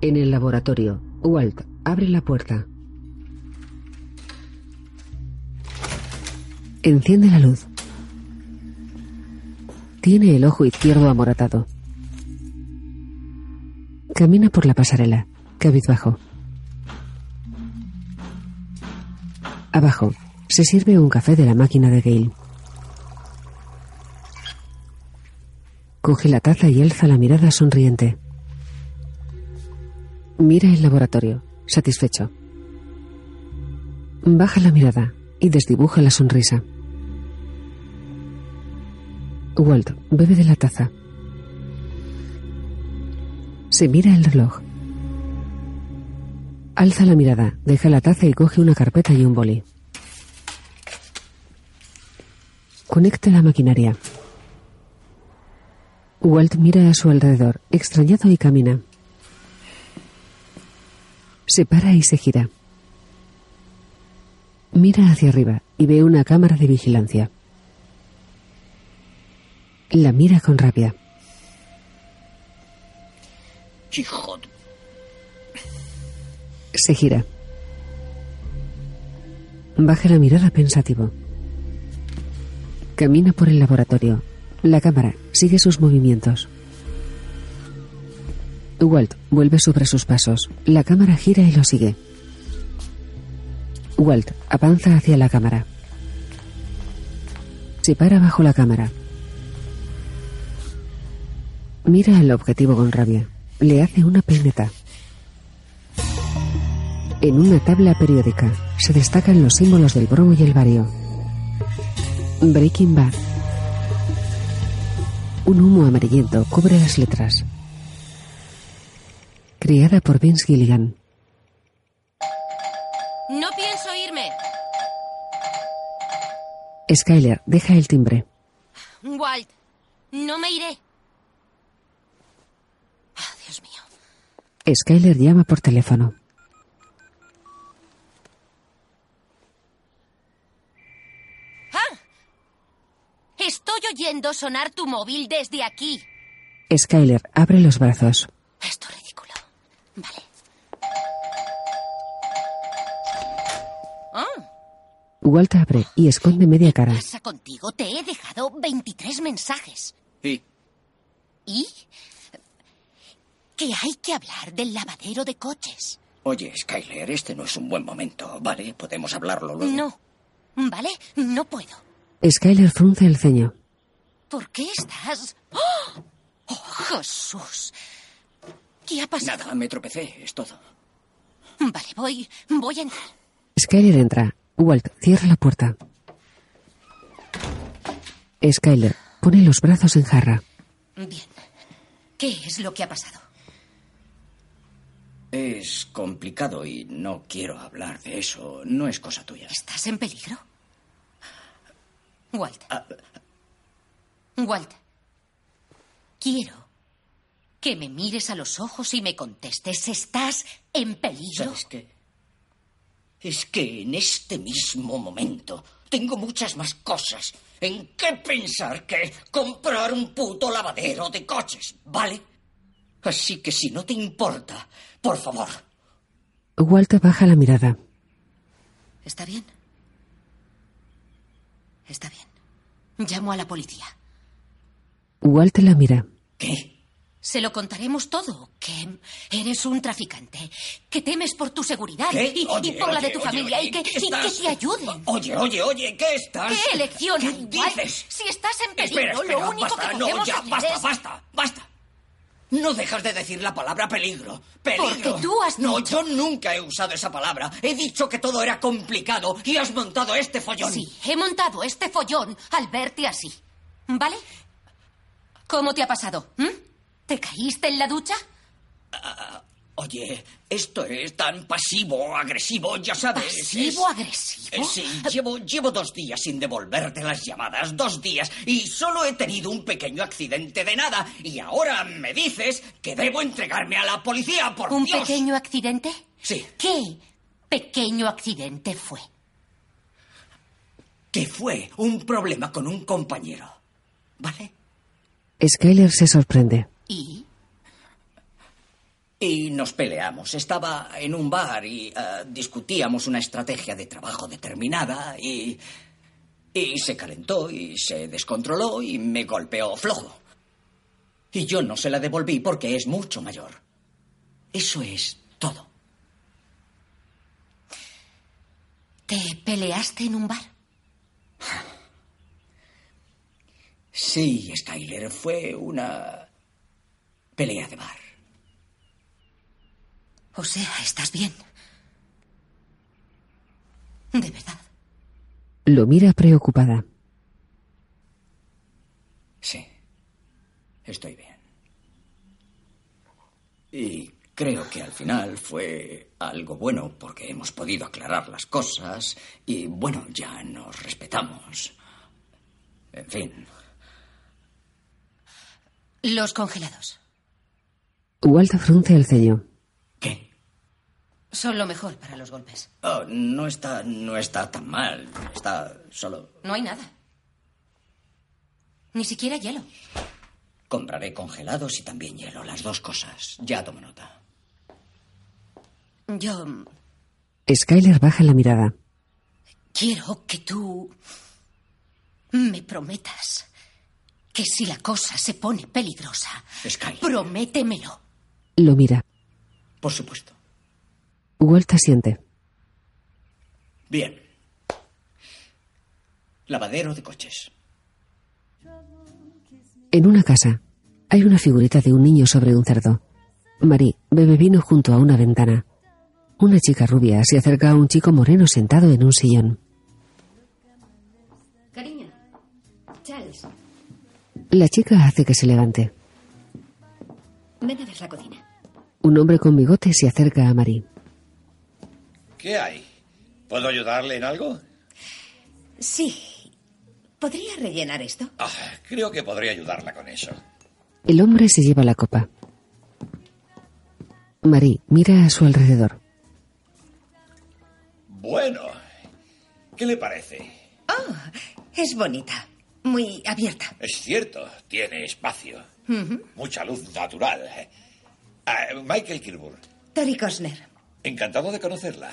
En el laboratorio, Walt abre la puerta. Enciende la luz. Tiene el ojo izquierdo amoratado. Camina por la pasarela, cabizbajo. Abajo, se sirve un café de la máquina de Gale. Coge la taza y alza la mirada sonriente. Mira el laboratorio, satisfecho. Baja la mirada y desdibuja la sonrisa. Walt bebe de la taza. Se mira el reloj. Alza la mirada, deja la taza y coge una carpeta y un boli. Conecta la maquinaria. Walt mira a su alrededor, extrañado y camina. Se para y se gira. Mira hacia arriba y ve una cámara de vigilancia. La mira con rabia. Hijo. Se gira. Baja la mirada pensativo. Camina por el laboratorio. La cámara sigue sus movimientos. Walt vuelve sobre sus pasos. La cámara gira y lo sigue. Walt avanza hacia la cámara. Se para bajo la cámara. Mira al objetivo con rabia. Le hace una peineta. En una tabla periódica se destacan los símbolos del bromo y el bario. Breaking Bad. Un humo amarillento cubre las letras. Criada por Vince Gilligan. No pienso irme. Skyler deja el timbre. Walt, no me iré. Ah, Dios mío. Skyler llama por teléfono. ¡Ah! Estoy oyendo sonar tu móvil desde aquí. Skyler abre los brazos. Esto. Vale. Ah, Walt abre y esconde media cara. ¿Qué pasa contigo? Te he dejado 23 mensajes. ¿Y? ¿Y? Que hay que hablar del lavadero de coches. Oye, Skyler, este no es un buen momento, ¿vale? Podemos hablarlo luego. No. ¿Vale? No puedo. Skyler frunce el ceño. ¿Por qué estás...? ¡Oh! ¡Oh, Jesús! ¿Qué ha pasado? Nada, me tropecé, es todo. Vale, voy... voy a entrar. Skyler entra. Walt cierra la puerta. Skyler pone los brazos en jarra. Bien. ¿Qué es lo que ha pasado? Es complicado y no quiero hablar de eso. No es cosa tuya. ¿Estás en peligro? Walt. Ah, Walt. Quiero que me mires a los ojos y me contestes. ¿Estás en peligro? ¿Sabes qué? Es que en este mismo momento tengo muchas más cosas en qué pensar que comprar un puto lavadero de coches, ¿vale? Así que si no te importa, por favor, Walt baja la mirada. ¿Está bien? Está bien. Llamo a la policía. Walt la mira. ¿qué? Se lo contaremos todo. Que eres un traficante. Que temes por tu seguridad. Y, Oye, por la de tu oye, familia. y que, ¿qué y que te ayuden. Oye, oye, oye, ¿qué estás? ¿Qué elección ¿Qué dices? Si estás en peligro, Espera, espera, lo único basta, que no, podemos ya, hacer basta, es... basta, basta. No dejas de decir la palabra peligro. Peligro. Porque tú has No, dicho- yo nunca he usado esa palabra. He dicho que todo era complicado y has montado este follón. Sí, he montado este follón al verte así. ¿Vale? ¿Cómo te ha pasado? ¿Mm? ¿Te caíste en la ducha? Oye, esto es tan pasivo-agresivo, ya sabes. ¿Pasivo es- agresivo? Eh, sí, llevo, llevo dos días sin devolverte las llamadas, dos días, y solo he tenido un pequeño accidente de nada, y ahora me dices que debo entregarme a la policía, por ¿Un Dios. pequeño accidente? Sí. ¿Qué pequeño accidente fue? Que fue un problema con un compañero, ¿vale? Skyler se sorprende. ¿Y? Y nos peleamos. Estaba en un bar y eh, discutíamos una estrategia de trabajo determinada y... Y se calentó y se descontroló y me golpeó flojo. Y yo no se la devolví porque es mucho mayor. Eso es todo. ¿Te peleaste en un bar? Sí, Skyler, fue una pelea de bar. O sea, estás bien. De verdad. Lo mira preocupada. Sí, estoy bien. Y creo que al final fue algo bueno porque hemos podido aclarar las cosas y bueno, ya nos respetamos. En fin. Los congelados. Walt frunce el ceño. ¿Qué? Son lo mejor para los golpes. Oh, no está, no está tan mal. Está solo. No hay nada. Ni siquiera hielo. Compraré congelados y también hielo, las dos cosas. Ya tomo nota. Yo Skyler baja la mirada. quiero que tú me prometas que si la cosa se pone peligrosa, Skyler. prométemelo. Lo mira. Por supuesto. Walt asiente. Bien. Lavadero de coches. En una casa hay una figurita de un niño sobre un cerdo. Marie bebe vino junto a una ventana. Una chica rubia se acerca a un chico moreno sentado en un sillón. Cariño. Charles, La chica hace que se levante. ven a ver la cocina. Un hombre con bigote se acerca a Marie. ¿Qué hay? ¿Puedo ayudarle en algo? Sí. ¿Podría rellenar esto? Ah, creo que podría ayudarla con eso. El hombre se lleva la copa. Marie mira a su alrededor. Bueno, ¿qué le parece? Oh, es bonita. Muy abierta. Es cierto, tiene espacio. Mucha luz natural. Ah, Michael Kilburn, Tori Cosner. encantado de conocerla.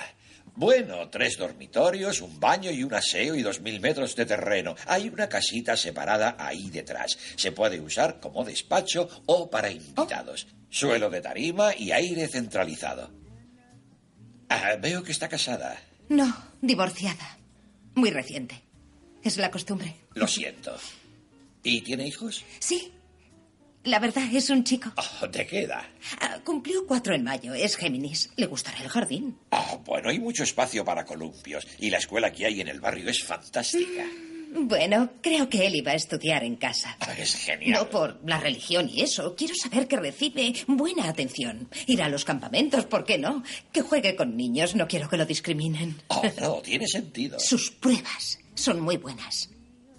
Bueno, tres dormitorios, un baño y un aseo y dos mil metros de terreno. Hay una casita separada ahí detrás. Se puede usar como despacho o para invitados. Suelo de tarima y aire centralizado. Ah, veo que está casada. No, divorciada. Muy reciente. Es la costumbre. Lo siento. ¿Y tiene hijos? Sí. La verdad es un chico. Oh, ¿De qué edad? Ah, cumplió cuatro en mayo. Es Géminis. Le gustará el jardín. Ah, bueno, hay mucho espacio para columpios y la escuela que hay en el barrio es fantástica. Bueno, creo que él iba a estudiar en casa. Ah, Es genial. No por la religión y eso. Quiero saber que recibe buena atención. Ir a los campamentos, ¿por qué no? Que juegue con niños. No quiero que lo discriminen. Oh, no, tiene sentido. Sus pruebas son muy buenas.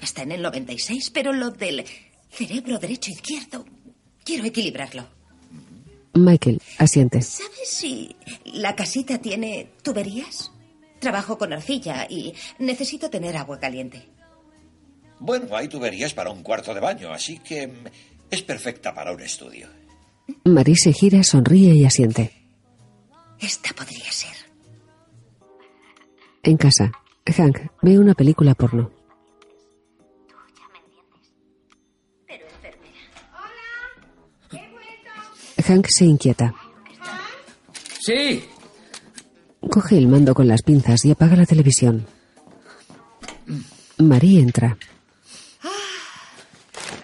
Está en el 96, pero lo del cerebro derecho-izquierdo. Quiero equilibrarlo. Michael asiente. ¿Sabes si la casita tiene tuberías? Trabajo con arcilla y necesito tener agua caliente. Bueno, hay tuberías para un cuarto de baño, así que mm, es perfecta para un estudio. Marie se gira, sonríe y asiente. Esta podría ser. En casa, Hank ve una película porno. Hank se inquieta. Sí, Coge el mando con las pinzas y apaga la televisión. Marie entra.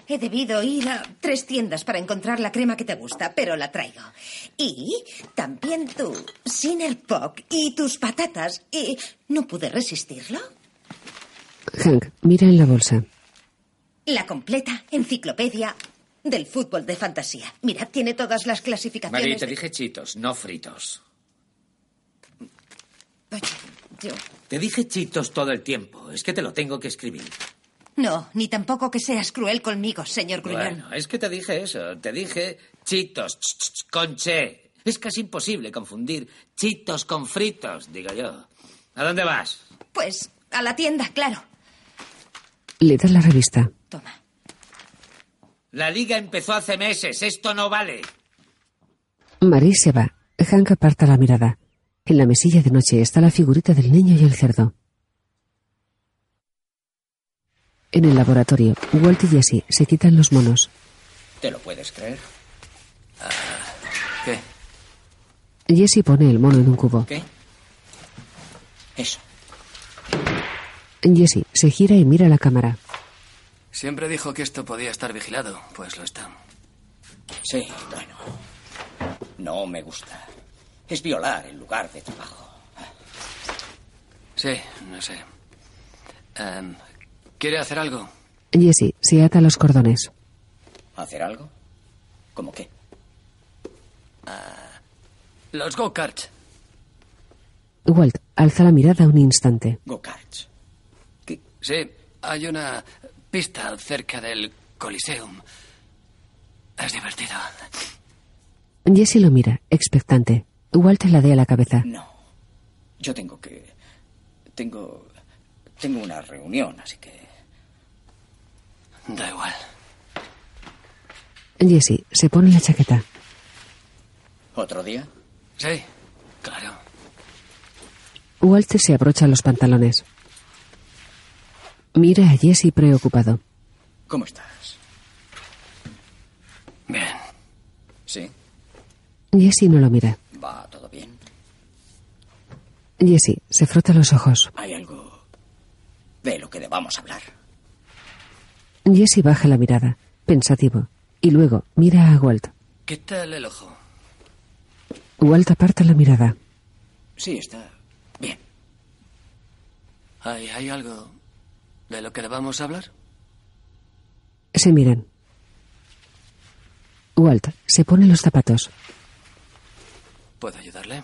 He debido ir a tres tiendas para encontrar la crema que te gusta, pero la traigo. Y también tu Sinner Pop y tus patatas. Y no pude resistirlo. Hank mira en la bolsa. La completa enciclopedia del fútbol de fantasía. Mira, tiene todas las clasificaciones. Marie, te de- dije chitos, no fritos. Oye, yo... Te dije chitos todo el tiempo. Es que te lo tengo que escribir. No, ni tampoco que seas cruel conmigo, señor Gruñón. Bueno, es que te dije eso. Te dije chitos ch, ch, ch, con che. Es casi imposible confundir chitos con fritos, digo yo. ¿A dónde vas? Pues a la tienda, claro. Le da la revista. Toma. La liga empezó hace meses. Esto no vale. Marie se va. Hank aparta la mirada. En la mesilla de noche está la figurita del niño y el cerdo. En el laboratorio, Walt y Jesse se quitan los monos. ¿Te lo puedes creer? ¿Qué? Jesse pone el mono en un cubo. ¿Qué? Eso. Jesse se gira y mira la cámara. Siempre dijo que esto podía estar vigilado, pues lo está. Sí, bueno. No me gusta. Es violar el lugar de trabajo. Sí, no sé. Em, ¿Quiere hacer algo? Jesse se ata los cordones. ¿Hacer algo? ¿Cómo qué? Los go-karts. Walt alza la mirada un instante. Go-karts. Sí, hay una pista cerca del Coliseum. Es divertido. Jesse lo mira, expectante. Walt ladea la cabeza. No. Yo tengo que. Tengo. Tengo una reunión, así que. Da igual. Jesse se pone la chaqueta. ¿Otro día? Sí, claro. Walt se abrocha los pantalones. Mira a Jesse preocupado. ¿Cómo estás? Bien. ¿Sí? Jesse no lo mira. ¿Va todo bien? Jesse se frota los ojos. ¿Hay algo de lo que debamos hablar? Jesse baja la mirada, pensativo, y luego mira a Walt. ¿Qué tal el ojo? Walt aparta la mirada. Sí, está bien. ¿Hay, ¿Hay algo de lo que debamos hablar? Se miran. Walt se pone los zapatos. ¿Puedo ayudarle?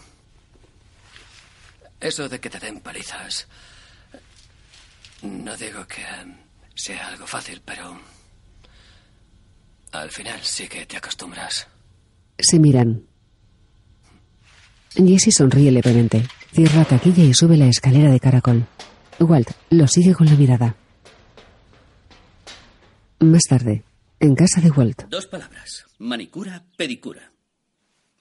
Eso de que te den palizas. No digo que sea algo fácil, pero. Al final sí que te acostumbras. Se miran. Jesse sonríe levemente, cierra taquilla y sube la escalera de caracol. Walt lo sigue con la mirada. Más tarde, en casa de Walt, Dos palabras. Manicura, pedicura.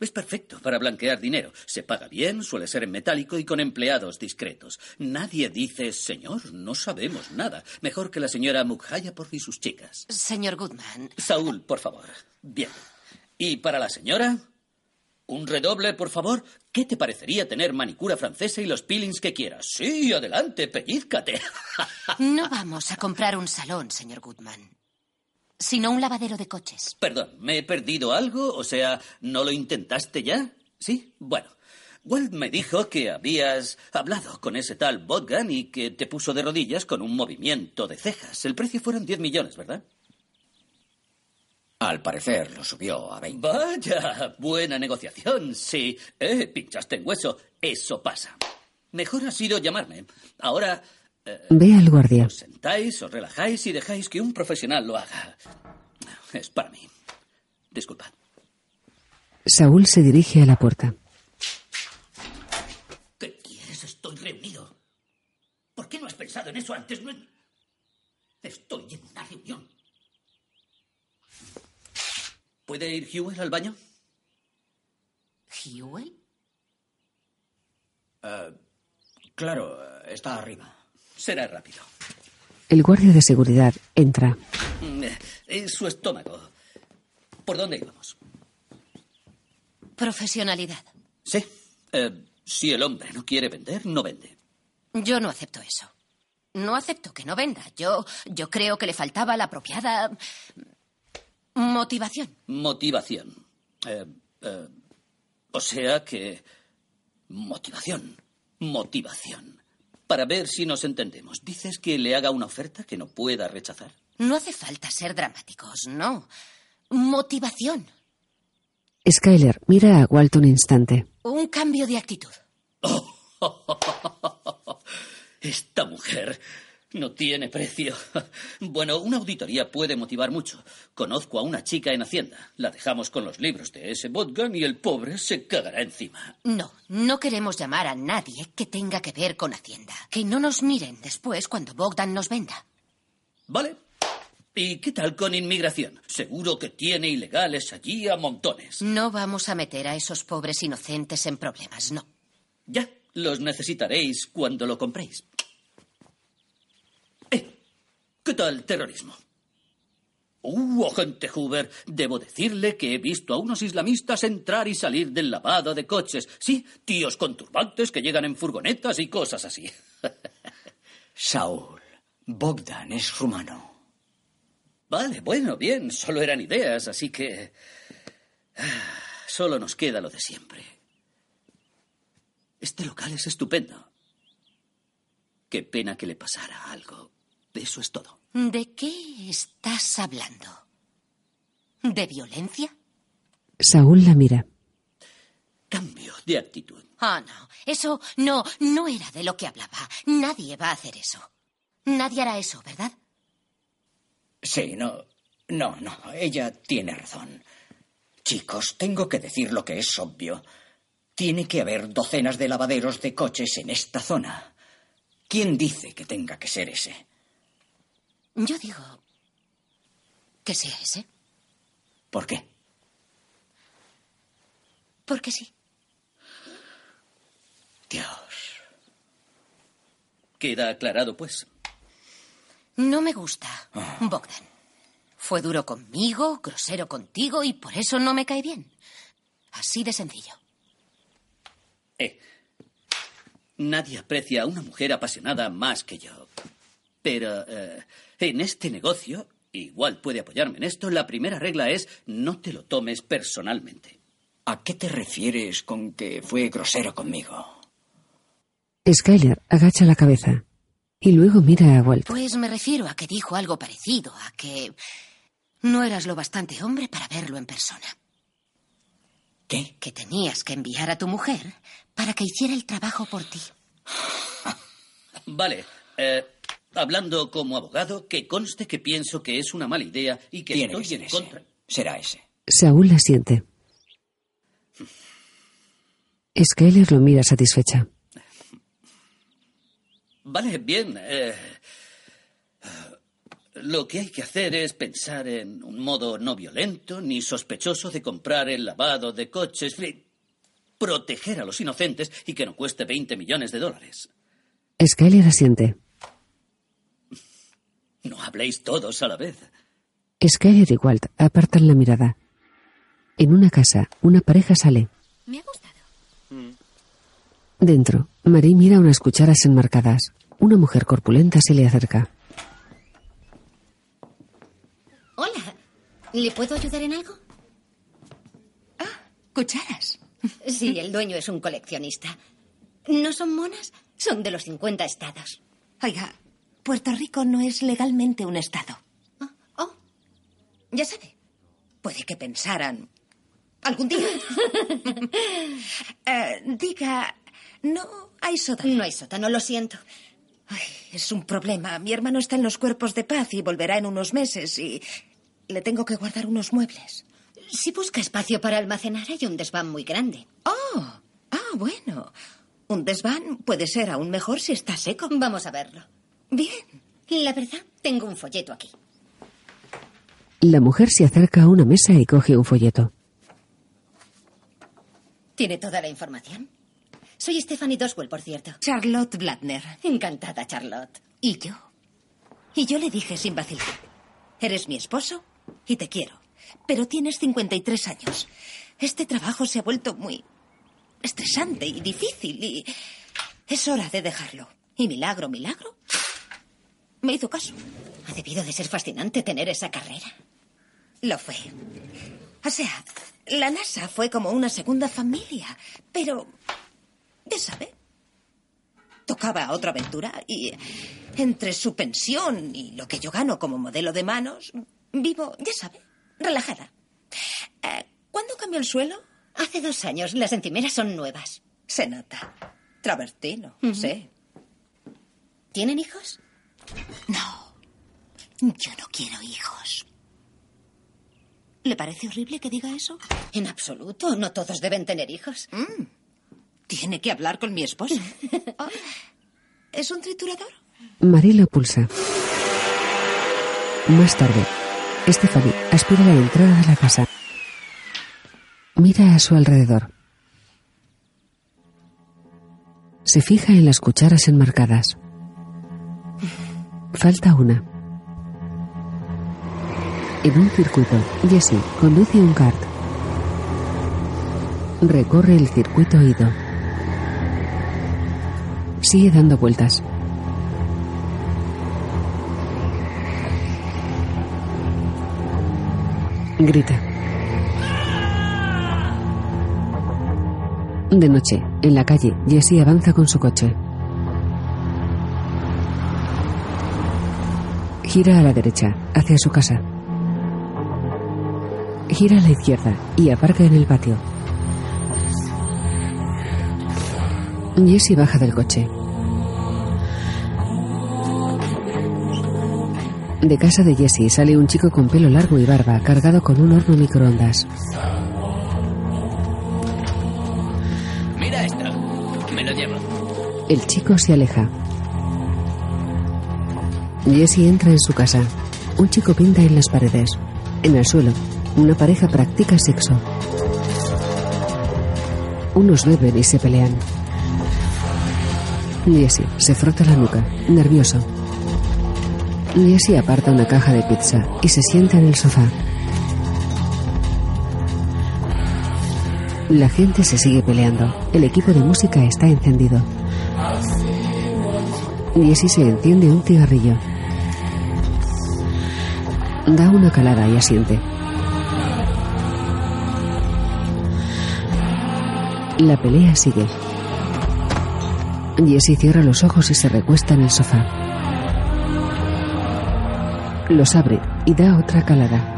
Es perfecto para blanquear dinero. Se paga bien, suele ser en metálico y con empleados discretos. Nadie dice, señor, no sabemos nada. Mejor que la señora Mukhaya por y sus chicas. Señor Goodman, Saúl, por favor. Bien. ¿Y para la señora? Un redoble, por favor. ¿Qué te parecería tener manicura francesa y los peelings que quieras? Sí, adelante, pellízcate. no vamos a comprar un salón, señor Goodman, sino un lavadero de coches. Perdón, ¿me he perdido algo? O sea, ¿no lo intentaste ya? ¿Sí? Bueno. Walt me dijo que habías hablado con ese tal Botgan y que te puso de rodillas con un movimiento de cejas. El precio fueron 10 millones, ¿verdad? Al parecer lo subió a 20. Vaya, buena negociación, sí. Eh, pinchaste en hueso. Eso pasa. Mejor ha sido llamarme. Ahora ve al guardia. os sentáis, os relajáis y dejáis que un profesional lo haga. Es para mí. Disculpad. Saúl se dirige a la puerta. ¿Qué quieres? Estoy reunido. ¿Por qué no has pensado en eso antes? No... Estoy en una reunión. ¿Puede ir Hewell al baño? ¿Hewell? Claro, está arriba. Será rápido. El guardia de seguridad entra. Mm, Es su estómago. ¿Por dónde íbamos? Profesionalidad. Sí. Eh, si el hombre no quiere vender, no vende. Yo no acepto eso. No acepto que no venda. Yo, yo creo que le faltaba la apropiada motivación. Motivación. Eh, eh, o sea que... Motivación. Motivación. Para ver si nos entendemos. ¿Dices que le haga una oferta que no pueda rechazar? No hace falta ser dramáticos, no. Motivación. Skyler mira a Walt un instante. Un cambio de actitud. Esta mujer no tiene precio. Bueno, una auditoría puede motivar mucho. Conozco a una chica en Hacienda. La dejamos con los libros de ese Botgan y el pobre se cagará encima. No, no queremos llamar a nadie que tenga que ver con Hacienda. Que no nos miren después cuando Bogdan nos venda. ¿Vale? ¿Y qué tal con inmigración? Seguro que tiene ilegales allí a montones. No vamos a meter a esos pobres inocentes en problemas, no. Ya, los necesitaréis cuando lo compréis. ¿Qué tal terrorismo? Uh, agente Hoover, debo decirle que he visto a unos islamistas entrar y salir del lavado de coches. Sí, tíos con turbantes que llegan en furgonetas y cosas así. Saúl, Bogdan es rumano. Vale, bueno, bien, solo eran ideas, así que... Solo nos queda lo de siempre. Este local es estupendo. Qué pena que le pasara algo. Eso es todo. ¿De qué estás hablando? ¿De violencia? Saúl la mira. Cambio de actitud. Ah, no. Eso no, no era de lo que hablaba. Nadie va a hacer eso. Nadie hará eso, ¿verdad? Sí, no. No, no. Ella tiene razón. Chicos, tengo que decir lo que es obvio. Tiene que haber docenas de lavaderos de coches en esta zona. ¿Quién dice que tenga que ser ese? Yo digo que sea ese. ¿Por qué? Porque sí. Dios. Queda aclarado, pues. No me gusta, Bogdan. Fue duro conmigo, grosero contigo y por eso no me cae bien. Así de sencillo. Eh, nadie aprecia a una mujer apasionada más que yo. Pero eh, en este negocio, igual puede apoyarme en esto, la primera regla es no te lo tomes personalmente. ¿A qué te refieres con que fue grosero conmigo? Skyler agacha la cabeza y luego mira a Walt. Pues me refiero a que dijo algo parecido, a que no eras lo bastante hombre para verlo en persona. ¿Qué? Que tenías que enviar a tu mujer para que hiciera el trabajo por ti. Vale, eh, hablando como abogado, que conste que pienso que es una mala idea y que Tiene que estoy ser en ese. contra. Será ese. Saúl la siente. Skyler lo mira satisfecha. Vale, bien. eh, lo que hay que hacer es pensar en un modo no violento ni sospechoso de comprar el lavado de coches. Proteger a los inocentes y que no cueste 20 millones de dólares. Skyler asiente. No habléis todos a la vez. Skyler y Walt apartan la mirada. En una casa, una pareja sale. Me ha gustado. Dentro, Marie mira unas cucharas enmarcadas. Una mujer corpulenta se le acerca. Hola. ¿Le puedo ayudar en algo? Cucharas. Sí, el dueño es un coleccionista. ¿No son monas? Son de los 50 estados. Oiga, Puerto Rico no es legalmente un estado. Oh, ya sabe. Puede que pensaran algún día. Eh, diga, no hay sótano. No hay sótano, lo siento. Ay, es un problema. Mi hermano está en los cuerpos de paz y volverá en unos meses y le tengo que guardar unos muebles. Si busca espacio para almacenar, hay un desván muy grande. Oh, ah, bueno. Un desván puede ser aún mejor si está seco. Vamos a verlo. Bien. La verdad, tengo un folleto aquí. La mujer se acerca a una mesa y coge un folleto. ¿Tiene toda la información? Soy Stephanie Doswell, por cierto. Charlotte Bladner. Encantada, Charlotte. ¿Y yo? Y yo le dije sin vacilar. Eres mi esposo y te quiero. Pero tienes 53 años. Este trabajo se ha vuelto muy estresante y difícil y es hora de dejarlo. Y milagro, milagro. Me hizo caso. Ha debido de ser fascinante tener esa carrera. Lo fue. O sea, la NASA fue como una segunda familia. Pero, ya sabe, tocaba otra aventura y entre su pensión y lo que yo gano como modelo de manos, vivo, ya sabe, relajada. Eh, ¿Cuándo cambió el suelo? Hace dos años. Las encimeras son nuevas. Se nota. Travertino, sí. ¿Tienen hijos? No, yo no quiero hijos. ¿Le parece horrible que diga eso? En absoluto. No todos deben tener hijos. Tiene que hablar con mi esposo. Ah, ¿Es un triturador? Marie lo pulsa. Más tarde, Stephanie aspira la entrada de la casa. Mira a su alrededor. Se fija en las cucharas enmarcadas. Falta una. En un circuito, Jesse conduce un kart. Recorre el circuito ido. Sigue dando vueltas. Grita. De noche, en la calle, Jesse avanza con su coche. Gira a la derecha, hacia su casa. Gira a la izquierda y aparca en el patio. Jesse baja del coche. De casa de Jesse sale un chico con pelo largo y barba, cargado con un horno microondas. Mira esto. Me lo llevo. El chico se aleja. Jesse entra en su casa. Un chico pinta en las paredes. En el suelo, una pareja practica sexo. Unos beben y se pelean. Jesse se frota la nuca, nervioso. Jesse aparta una caja de pizza y se sienta en el sofá. La gente se sigue peleando. El equipo de música está encendido. Jesse se enciende un cigarrillo. Da una calada y asiente. La pelea sigue. Jesse cierra los ojos y se recuesta en el sofá. Los abre y da otra calada.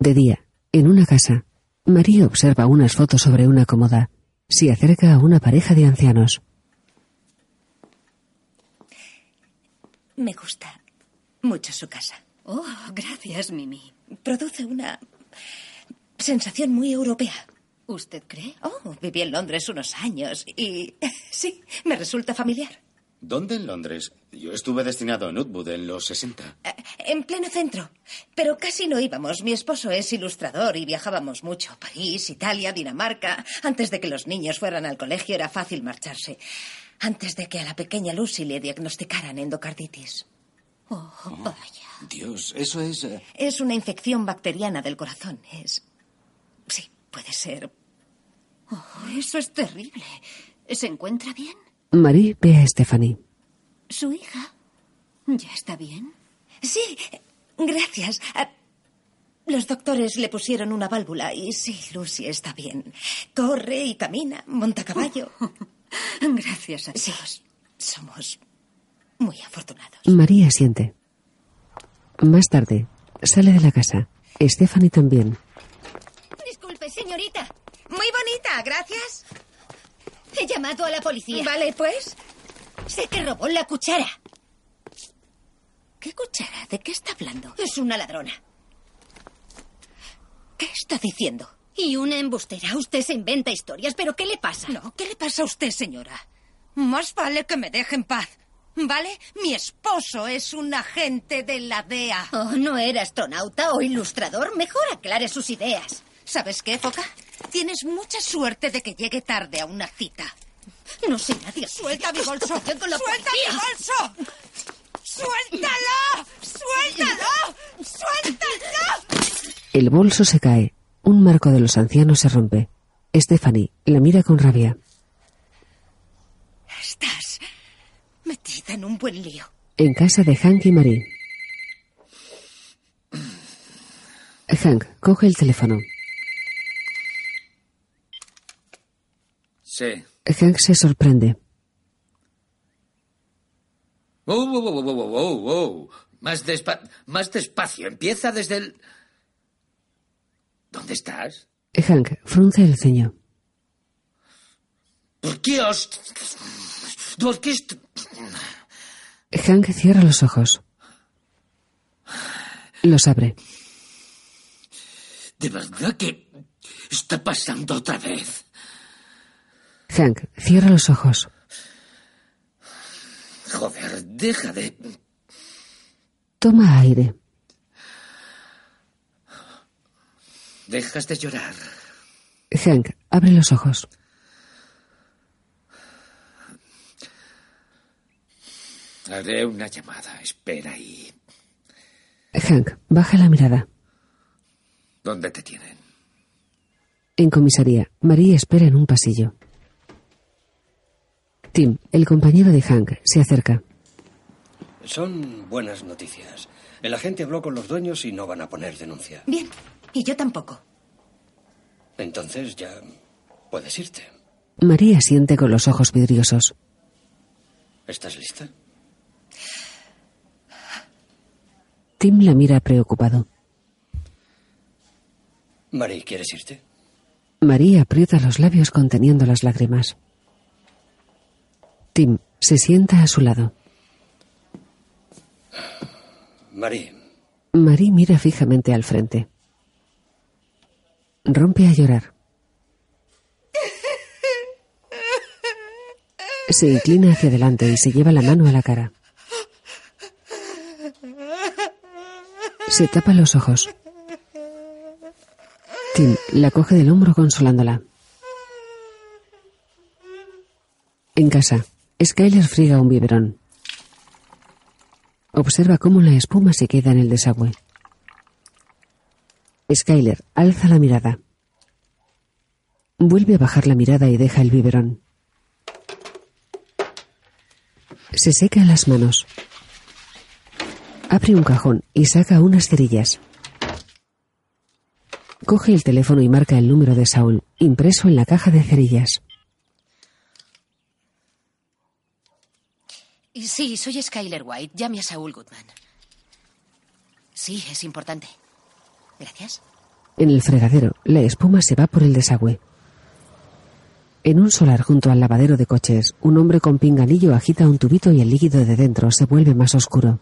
De día, en una casa, María observa unas fotos sobre una cómoda. Se acerca a una pareja de ancianos. Me gusta mucho su casa. Oh, gracias, Mimi. Produce una sensación muy europea. ¿Usted cree? Oh, viví en Londres unos años y sí, me resulta familiar. ¿Dónde en Londres? Yo estuve destinado en Woodwood en los 60. Eh, En pleno centro. Pero casi no íbamos. Mi esposo es ilustrador y viajábamos mucho. París, Italia, Dinamarca. Antes de que los niños fueran al colegio era fácil marcharse. Antes de que a la pequeña Lucy le diagnosticaran endocarditis. Oh, vaya. Dios, eso es... eh, Es una infección bacteriana del corazón. Es. Sí, puede ser. Oh, eso es terrible. ¿Se encuentra bien? Marie ve a Stephanie. ¿Su hija? ¿Ya está bien? Sí, gracias. Ah, Los doctores le pusieron una válvula y sí, Lucy está bien. Corre y camina, monta a caballo. Gracias a Sí, Dios. somos muy afortunados. María asiente. Más tarde, sale de la casa. Stephanie también. Disculpe, señorita. Muy bonita, gracias. He llamado a la policía. Vale, pues. Sé que robó la cuchara. ¿Qué cuchara? ¿De qué está hablando? Es una ladrona. ¿Qué está diciendo? Y una embustera. Usted se inventa historias, pero ¿qué le pasa? No, ¿qué le pasa a usted, señora? Más vale que me deje en paz. ¿Vale? Mi esposo es un agente de la DEA. Oh, no era astronauta o ilustrador. Mejor aclare sus ideas. ¿Sabes qué, Foca? Tienes mucha suerte de que llegue tarde a una cita. No sé nadie. ¡Suelta mi bolso! Con la ¡Suelta mi bolso! ¡Suéltalo! ¡Suéltalo! ¡Suéltalo! El bolso se cae. Un marco de los ancianos se rompe. Stephanie la mira con rabia. Estás metida en un buen lío. En casa de Hank y Marie. Hank coge el teléfono. Sí. Hank se sorprende. Wow, wow, wow. Más, despa más despacio. Empieza desde el... ¿Dónde estás? Hank frunce el ceño. ¿Por qué os... ¿Por qué est- Hank cierra los ojos. Los abre. ¿De verdad que está pasando otra vez? Hank cierra los ojos. Joder, deja de... Toma aire. Dejas de llorar. Hank abre los ojos. Haré una llamada. Espera ahí. Hank baja la mirada. ¿Dónde te tienen? En comisaría, Marie espera en un pasillo. Tim, el compañero de Hank, se acerca. Son buenas noticias. El agente habló con los dueños y no van a poner denuncia. Bien, y yo tampoco. Entonces ya puedes irte. María siente con los ojos vidriosos. ¿Estás lista? Tim la mira preocupado. Marie, ¿quieres irte? María aprieta los labios conteniendo las lágrimas. Tim se sienta a su lado. Marie, Marie mira fijamente al frente. Rompe a llorar. Se inclina hacia adelante y se lleva la mano a la cara. Se tapa los ojos. Tim la coge del hombro consolándola. En casa, Skyler friega un biberón. Observa cómo la espuma se queda en el desagüe. Skyler alza la mirada. Vuelve a bajar la mirada y deja el biberón. Se seca las manos. Abre un cajón y saca unas cerillas. Coge el teléfono y marca el número de Saúl, impreso en la caja de cerillas. Sí, soy Skyler White. Llame a Saúl Goodman. Sí, es importante. Gracias. En el fregadero, la espuma se va por el desagüe. En un solar junto al lavadero de coches, un hombre con pinganillo agita un tubito y el líquido de dentro se vuelve más oscuro.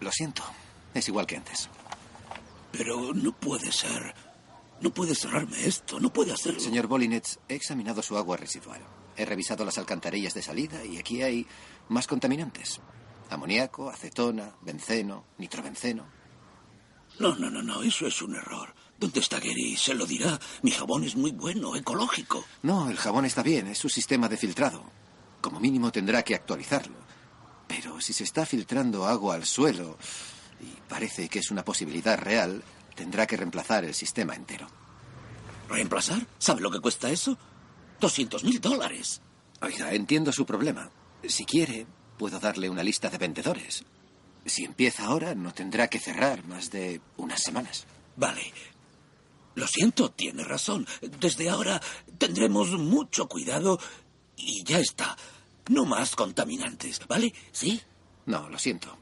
Lo siento. Es igual que antes. Pero no puede ser. No puede cerrarme esto. No puede hacerlo. Señor Bolinets, he examinado su agua residual. He revisado las alcantarillas de salida y aquí hay más contaminantes. Amoníaco, acetona, benceno, nitrobenceno. No, no, no, no. Eso es un error. ¿Dónde está Gary? Se lo dirá. Mi jabón es muy bueno, ecológico. No, el jabón está bien. Es su sistema de filtrado. Como mínimo tendrá que actualizarlo. Pero si se está filtrando agua al suelo, y parece que es una posibilidad real, tendrá que reemplazar el sistema entero. ¿Reemplazar? ¿Sabe lo que cuesta eso? 200 mil dólares. Oiga, entiendo su problema. Si quiere, puedo darle una lista de vendedores. Si empieza ahora, no tendrá que cerrar más de unas semanas. Vale. Lo siento, tiene razón. Desde ahora tendremos mucho cuidado y ya está. No más contaminantes, ¿vale? ¿Sí? No, lo siento.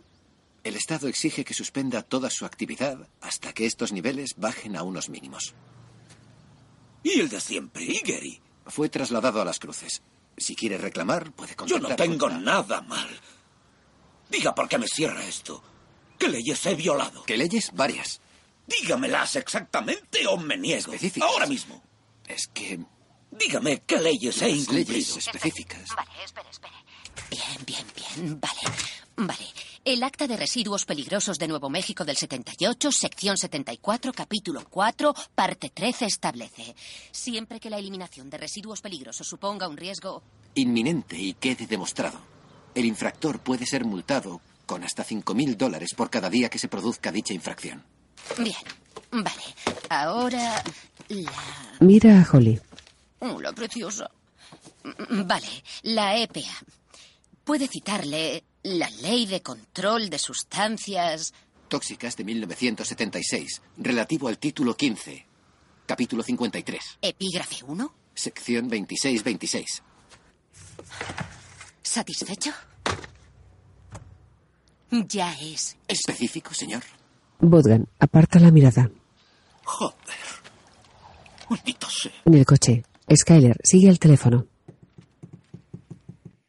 El Estado exige que suspenda toda su actividad hasta que estos niveles bajen a unos mínimos. ¿Y el de siempre? ¿Y Gary? Fue trasladado a las cruces. Si quiere reclamar, puede Yo no tengo con- nada mal. Diga por qué me cierra esto. ¿Qué leyes he violado? ¿Qué leyes? Varias. Dígamelas exactamente o me niego. Específicas. Ahora mismo. Es que Dígame qué leyes he incumplido. leyes específicas. Vale, espere, espere. Bien, bien, bien. Vale. Vale. El acta de residuos peligrosos de Nuevo México del 78, sección 74, capítulo 4, parte 13 establece. Siempre que la eliminación de residuos peligrosos suponga un riesgo. Inminente y quede demostrado. El infractor puede ser multado con hasta 5.000 dólares por cada día que se produzca dicha infracción. Bien. Vale. Ahora. La. Mira a Holly. Oh, la preciosa. Mm, Vale, la EPA. ¿Puede citarle la Ley de Control de Sustancias? Tóxicas de 1976, relativo al título 15, capítulo 53, Epígrafe 1. sección 26-26. ¿Satisfecho? Ya es. ¿Específico, señor? Bodgan aparta la mirada. Joder. Maldito sea. En el coche, Skyler sigue el teléfono.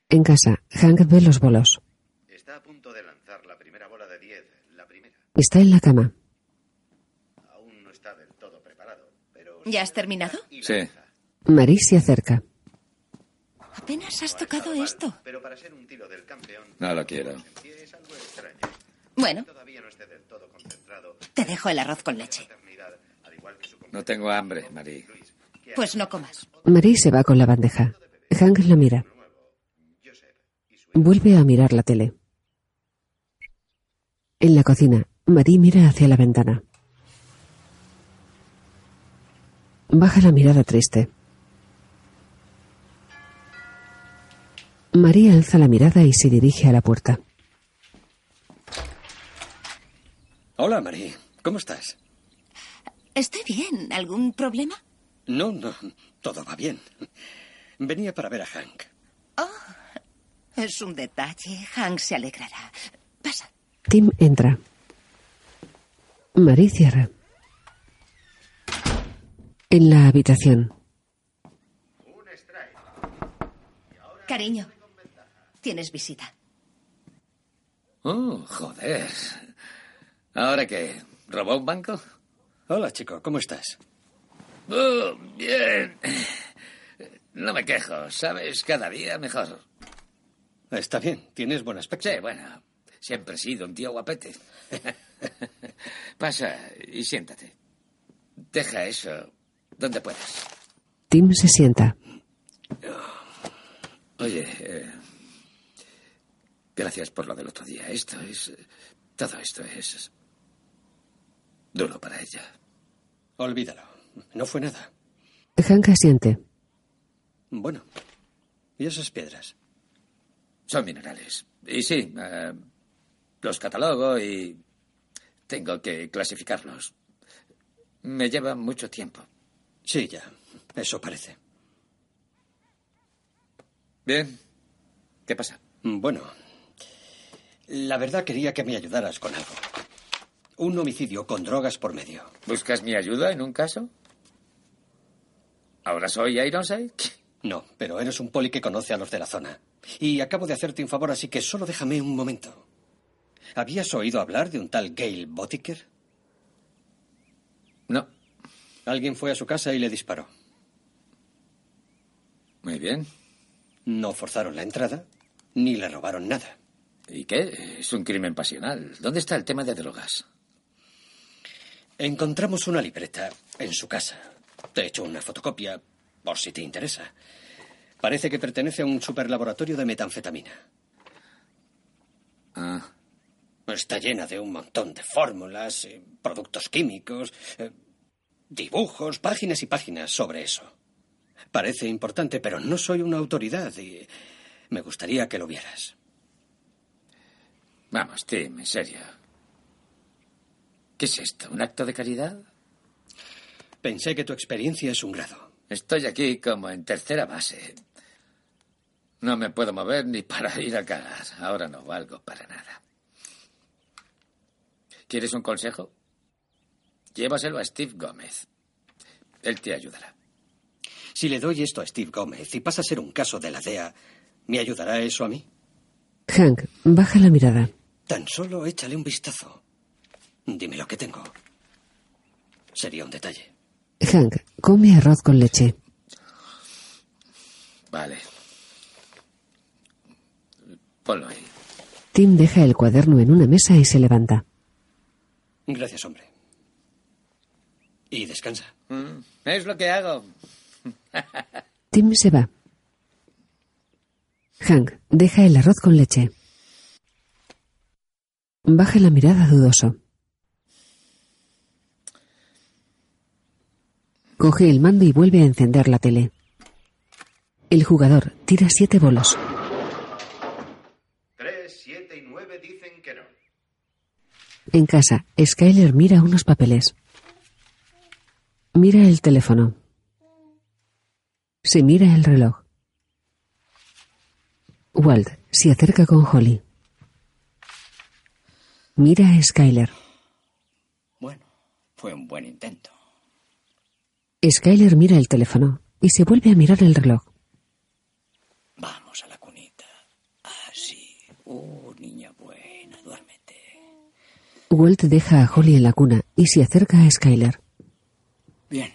En casa, Hank ve los bolos. Está a punto de lanzar la primera bola de 10. La primera. Está en la cama. Aún no está del todo preparado, pero... ¿Ya has terminado? Sí. Marie se acerca. Apenas has tocado esto. Pero para ser un tiro del campeón No lo quiero. Bueno, te dejo el arroz con leche. No tengo hambre, Marie. Pues no comas. Marie se va con la bandeja. Hank la mira. Vuelve a mirar la tele. En la cocina, Marie mira hacia la ventana. Baja la mirada triste. María alza la mirada y se dirige a la puerta. Hola, Marie. ¿Cómo estás? Estoy bien. ¿Algún problema? No, no. Todo va bien. Venía para ver a Hank. Es un detalle. Hank se alegrará. Pasa. Tim entra. Marie cierra. En la habitación, Cariño, tienes visita. Oh, joder. ¿Ahora qué? ¿Robó un banco? Hola, chico. ¿Cómo estás? Oh, bien. No me quejo, ¿sabes? Cada día mejor. Está bien. Tienes buen aspecto. Sí, bueno. Siempre he sido un tío guapete. Pasa y siéntate. Deja eso donde puedas. Tim se sienta. Oye, eh, gracias por lo del otro día. Esto es... Todo esto es... duro para ella. Olvídalo. No fue nada. Hank asiente. Bueno. ¿Y esas piedras? Son minerales. Y sí, eh, los catalogo y tengo que clasificarlos. Me lleva mucho tiempo. Sí, ya. Eso parece. Bien. ¿Qué pasa? Bueno. La verdad quería que me ayudaras con algo. Un homicidio con drogas por medio. ¿Buscas mi ayuda en un caso? ¿Ahora soy Ironside? No, pero eres un poli que conoce a los de la zona. Y acabo de hacerte un favor, así que solo déjame un momento. ¿Habías oído hablar de un tal Gail Botiker? No. Alguien fue a su casa y le disparó. Muy bien. No forzaron la entrada, ni le robaron nada. ¿Y qué? Es un crimen pasional. ¿Dónde está el tema de drogas? Encontramos una libreta en su casa. Te he hecho una fotocopia por si te interesa. Parece que pertenece a un superlaboratorio de metanfetamina. Ah. Está llena de un montón de fórmulas, eh, productos químicos, eh, dibujos, páginas y páginas sobre eso. Parece importante, pero no soy una autoridad y me gustaría que lo vieras. Vamos, Tim, en serio. ¿Qué es esto? ¿Un acto de caridad? Pensé que tu experiencia es un grado. Estoy aquí como en tercera base. No me puedo mover ni para ir a cagar. Ahora no valgo para nada. ¿Quieres un consejo? Llévaselo a Steve Gómez. Él te ayudará. Si le doy esto a Steve Gómez y pasa a ser un caso de la DEA, ¿me ayudará eso a mí? Hank baja la mirada. Tan solo échale un vistazo. Dime lo que tengo. Sería un detalle. Hank come arroz con leche. Vale. Ponlo ahí. Tim deja el cuaderno en una mesa y se levanta. Gracias, hombre. Y descansa. Mm, es lo que hago. Tim se va. Hank deja el arroz con leche. Baja la mirada dudoso. Coge el mando y vuelve a encender la tele. El jugador tira siete bolos. Tres, siete y nueve dicen que no. En casa, Skyler mira unos papeles. Mira el teléfono. Se mira el reloj. Walt se acerca con Holly. Mira a Skyler. Bueno, fue un buen intento. Skyler mira el teléfono y se vuelve a mirar el reloj. Vamos a la cunita. Así. Oh, niña buena, duérmete. Walt deja a Holly en la cuna y se acerca a Skyler. Bien.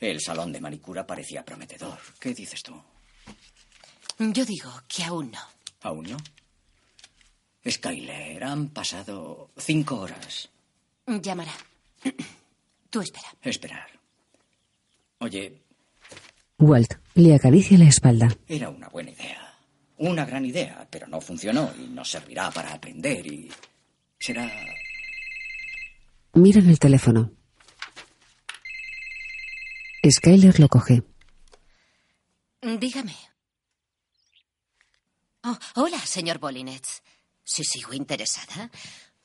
El salón de manicura parecía prometedor. ¿Qué dices tú? Yo digo que aún no. ¿Aún no? Skyler, han pasado cinco horas. Llamará. Tú espera. Esperar. Oye, Walt le acaricia la espalda. era una buena idea. Una gran idea, pero no funcionó y nos servirá para aprender y será... Miran el teléfono. Skyler lo coge. Dígame. Oh, hola, señor Bolinets. Si sigo interesada.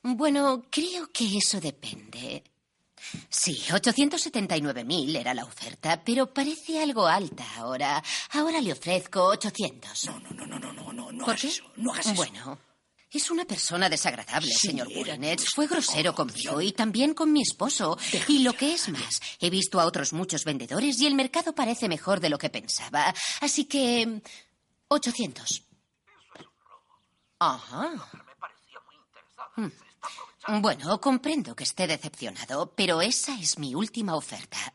Bueno, creo que eso depende. Sí, 879.000 era la oferta, pero parece algo alta ahora. Ahora le ofrezco 800. No, no, no, no, no, no, no, no ¿Por hagas qué? eso, no hagas eso. Bueno, es una persona desagradable, Sí, señor tu Fue grosero conmigo y también con mi esposo. Y lo que es más, he visto a otros muchos vendedores y el mercado parece mejor de lo que pensaba. Así que... 800. Ajá. Bueno, comprendo que esté decepcionado, pero esa es mi última oferta.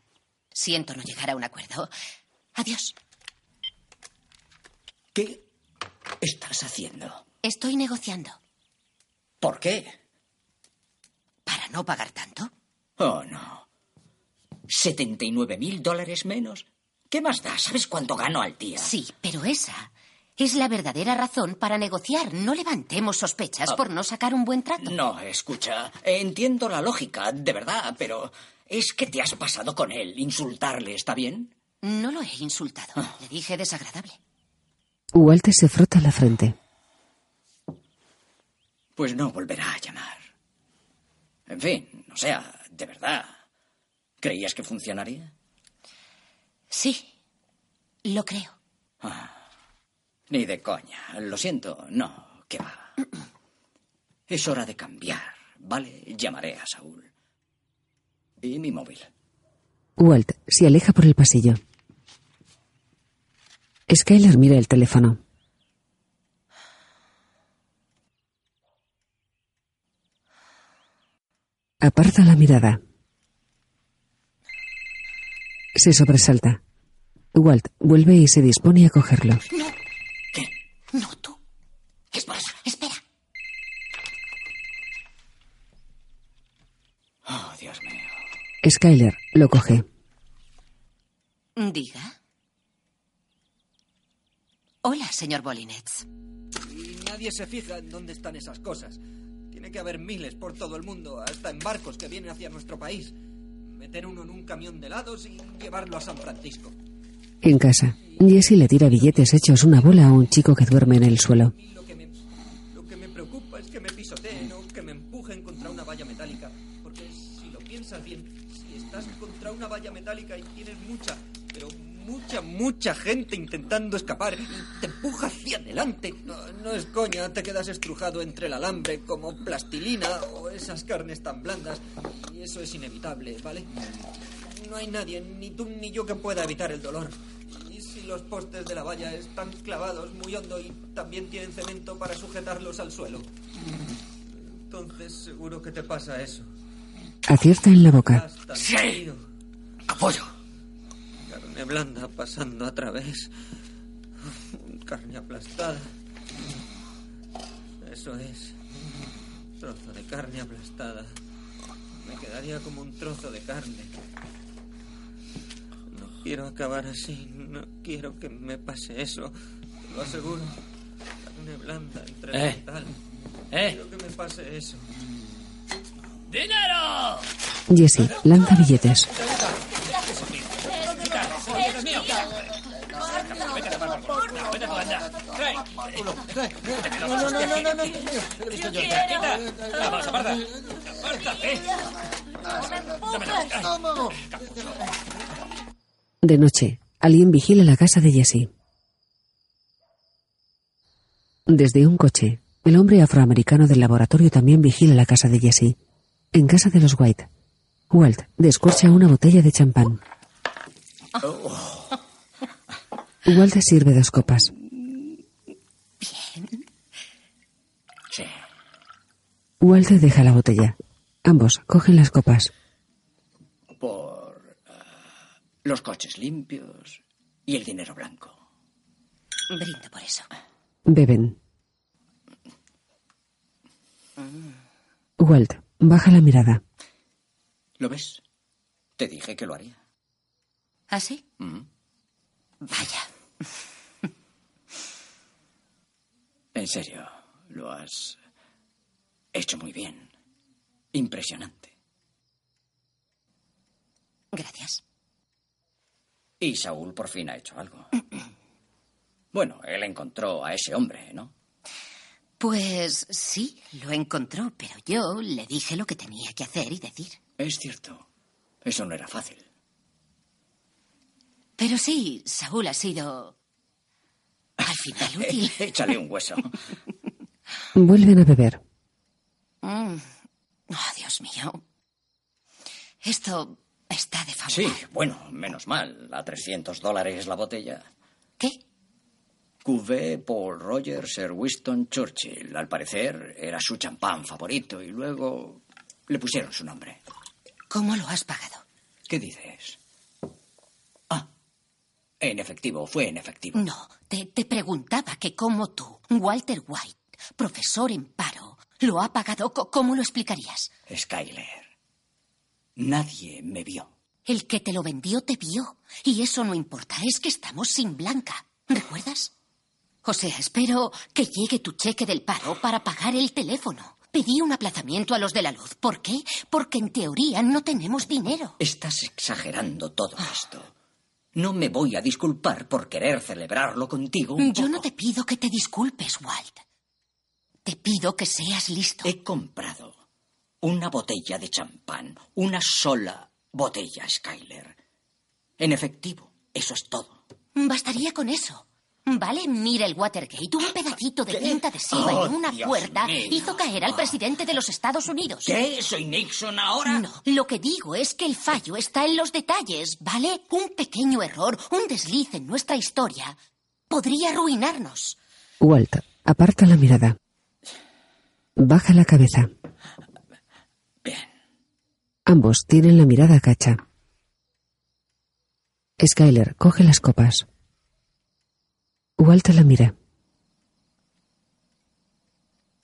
Siento no llegar a un acuerdo. Adiós. ¿Qué estás haciendo? Estoy negociando. ¿Por qué? ¿Para no pagar tanto? Oh, no. ¿79 mil dólares menos? ¿Qué más da? ¿Sabes cuánto gano al día? Sí, pero esa es la verdadera razón para negociar. No levantemos sospechas Ah. por no sacar un buen trato. No, escucha, entiendo la lógica, de verdad, pero es que te has pasado con él. Insultarle, ¿está bien? No lo he insultado. Le dije desagradable. Walt se frota la frente. Pues no volverá a llamar. En fin, o sea, de verdad. ¿Creías que funcionaría? Sí, lo creo. Ni de coña. Lo siento, no, que va. Es hora de cambiar, ¿vale? Llamaré a Saúl. Y mi móvil. Walt se aleja por el pasillo. Skyler mira el teléfono. Aparta la mirada. Se sobresalta. Walt vuelve y se dispone a cogerlo. No. No, tú. ¿Qué pasa? Espera. Oh, Dios mío. Skyler lo coge. Diga. Hola, señor Bolinets. Y nadie se fija en dónde están esas cosas. Tiene que haber miles por todo el mundo, hasta en barcos que vienen hacia nuestro país. Meter uno en un camión de helados y llevarlo a San Francisco. En casa, Jesse le tira billetes hechos una bola a un chico que duerme en el suelo. Lo que me, preocupa es que me pisoteen o que me empujen contra una valla metálica. Porque si lo piensas bien, si estás contra una valla metálica y tienes mucha, pero mucha, mucha gente intentando escapar te empuja hacia adelante. No, no es coña, te quedas estrujado entre el alambre como plastilina o esas carnes tan blandas. Y eso es inevitable, ¿vale? No hay nadie, ni tú ni yo, que pueda evitar el dolor. Y si los postes de la valla están clavados muy hondo y también tienen cemento para sujetarlos al suelo. Entonces seguro que te pasa eso. Acierta en la boca. ¡Sí! ¡Apoyo! Carne blanda pasando a través. Carne aplastada. Eso es. Trozo de carne aplastada. Me quedaría como un trozo de carne. Quiero acabar así. No quiero que me pase eso. Te lo aseguro. Carne blanda entre el Eh. metal. Eh. Quiero que me pase eso. ¡Dinero! Jesse lanza billetes. No, no, no, no, no, no. De noche, alguien vigila la casa de Jesse. Desde un coche, el hombre afroamericano del laboratorio también vigila la casa de Jesse. En casa de los White, Walt descorcha una botella de champán. Walt sirve dos copas. Sí. Walt deja la botella. Ambos cogen las copas. Por ah, los coches limpios y el dinero blanco. Brindo por eso. Beben. Walt baja la mirada. ¿Lo ves? Te dije que lo haría. ¿Ah, sí? Mm. Vaya. En serio, lo has hecho muy bien. Impresionante. Gracias. Y Saúl por fin ha hecho algo. Bueno, él encontró a ese hombre, ¿no? Pues sí, lo encontró, pero yo le dije lo que tenía que hacer y decir. Es cierto. Eso no era fácil. Pero sí, Saúl ha sido. al final útil. Échale un hueso. Vuelven a beber. Mm. Oh, Dios mío. Esto está de favor. Sí, bueno, menos mal. A 300 dólares la botella. ¿Qué? Cuvée Paul Roger Sir Winston Churchill. Al parecer era su champán favorito y luego le pusieron su nombre. ¿Cómo lo has pagado? ¿Qué dices? Ah, en efectivo, fue en efectivo. No, te, te preguntaba que cómo tú, Walter White, profesor en paro, lo ha pagado. ¿Cómo lo explicarías? Skyler. Nadie me vio. El que te lo vendió te vio. Y eso no importa, es que estamos sin Blanca. ¿Recuerdas? O sea, espero que llegue tu cheque del paro para pagar el teléfono. Pedí un aplazamiento a los de la luz. ¿Por qué? Porque en teoría no tenemos dinero. Estás exagerando todo esto. No me voy a disculpar por querer celebrarlo contigo. un Yo no te pido que te disculpes, Walt. Te pido que seas listo. He comprado una botella de champán. Una sola botella, Skyler. En efectivo. Eso es todo. Bastaría con eso. Vale, mira el Watergate. Un pedacito de cinta adhesiva Oh, en una Dios puerta mío. hizo caer al presidente de los Estados Unidos. ¿Qué? ¿Soy Nixon ahora? No, lo que digo es que el fallo está en los detalles, ¿vale? Un pequeño error, un desliz en nuestra historia podría arruinarnos. Walt aparta la mirada. Baja la cabeza. Ambos tienen la mirada cacha. Skyler coge las copas. Walt la mira.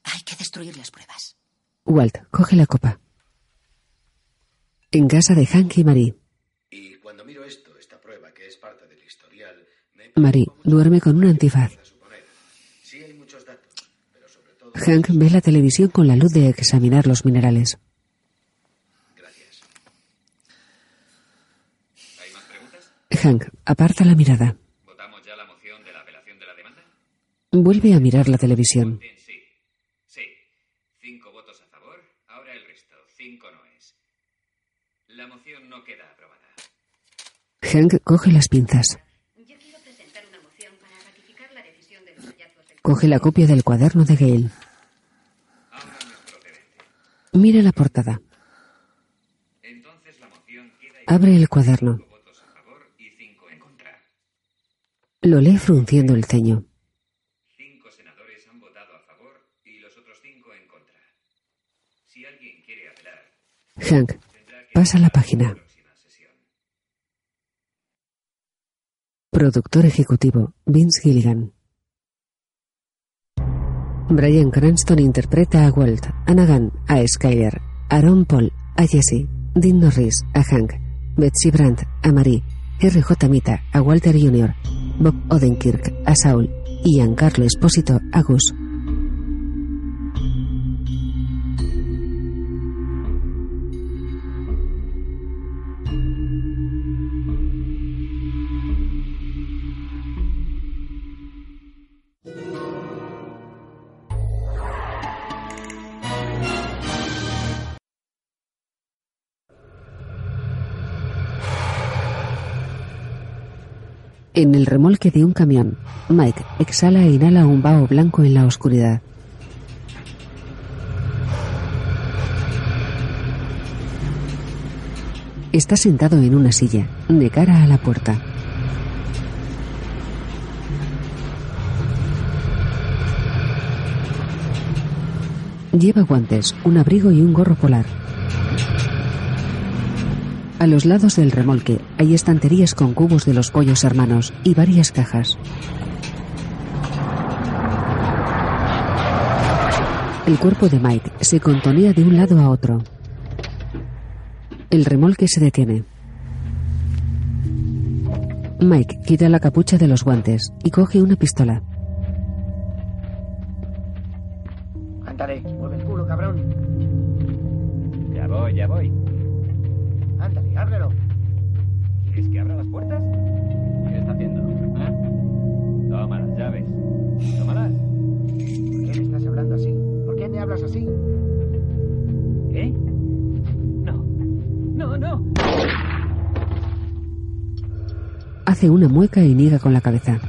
Hay que destruir las pruebas. Walt coge la copa. En casa de Hank y Marie. Y cuando miro esto, esta prueba que es parte del historial, me Marie duerme con un antifaz. sí hay muchos datos, pero sobre todo Hank ve la televisión con la luz de examinar los minerales. ¿Hay más preguntas? Hank aparta la mirada. ¿Votamos ya la moción de la apelación de la demanda? Vuelve a mirar la televisión. Bien, sí. Sí. Cinco votos a favor, ahora el resto. Cinco no es. La moción no queda aprobada. Hank coge las pinzas. Yo quiero presentar una moción para ratificar la decisión de los hallazgos del... Coge la copia del cuaderno de Gale. Mira la portada. Entonces la moción queda Abre el cuaderno. votos a favor y cinco en contra. Lo lee frunciendo el ceño. Cinco senadores han votado a favor y los otros cinco en contra. Si alguien quiere apelar, Hank pasa la página. Productor ejecutivo Vince Gilligan. Brian Cranston interpreta a Walt, a Nagan, a Skyler, Aaron Paul, a Jesse, Dean Norris, a Hank, Betsy Brandt, a Marie, R.J. Mita, a Walter Jr., Bob Odenkirk, a Saul y Giancarlo Espósito, a Gus. En el remolque de un camión, Mike exhala e inhala un vaho blanco en la oscuridad. Está sentado en una silla, de cara a la puerta. Lleva guantes, un abrigo y un gorro polar. A los lados del remolque hay estanterías con cubos de los pollos hermanos y varias cajas. El cuerpo de Mike se contonea de un lado a otro. El remolque se detiene. Mike quita la capucha de los guantes y coge una pistola. Una mueca y niega con la cabeza.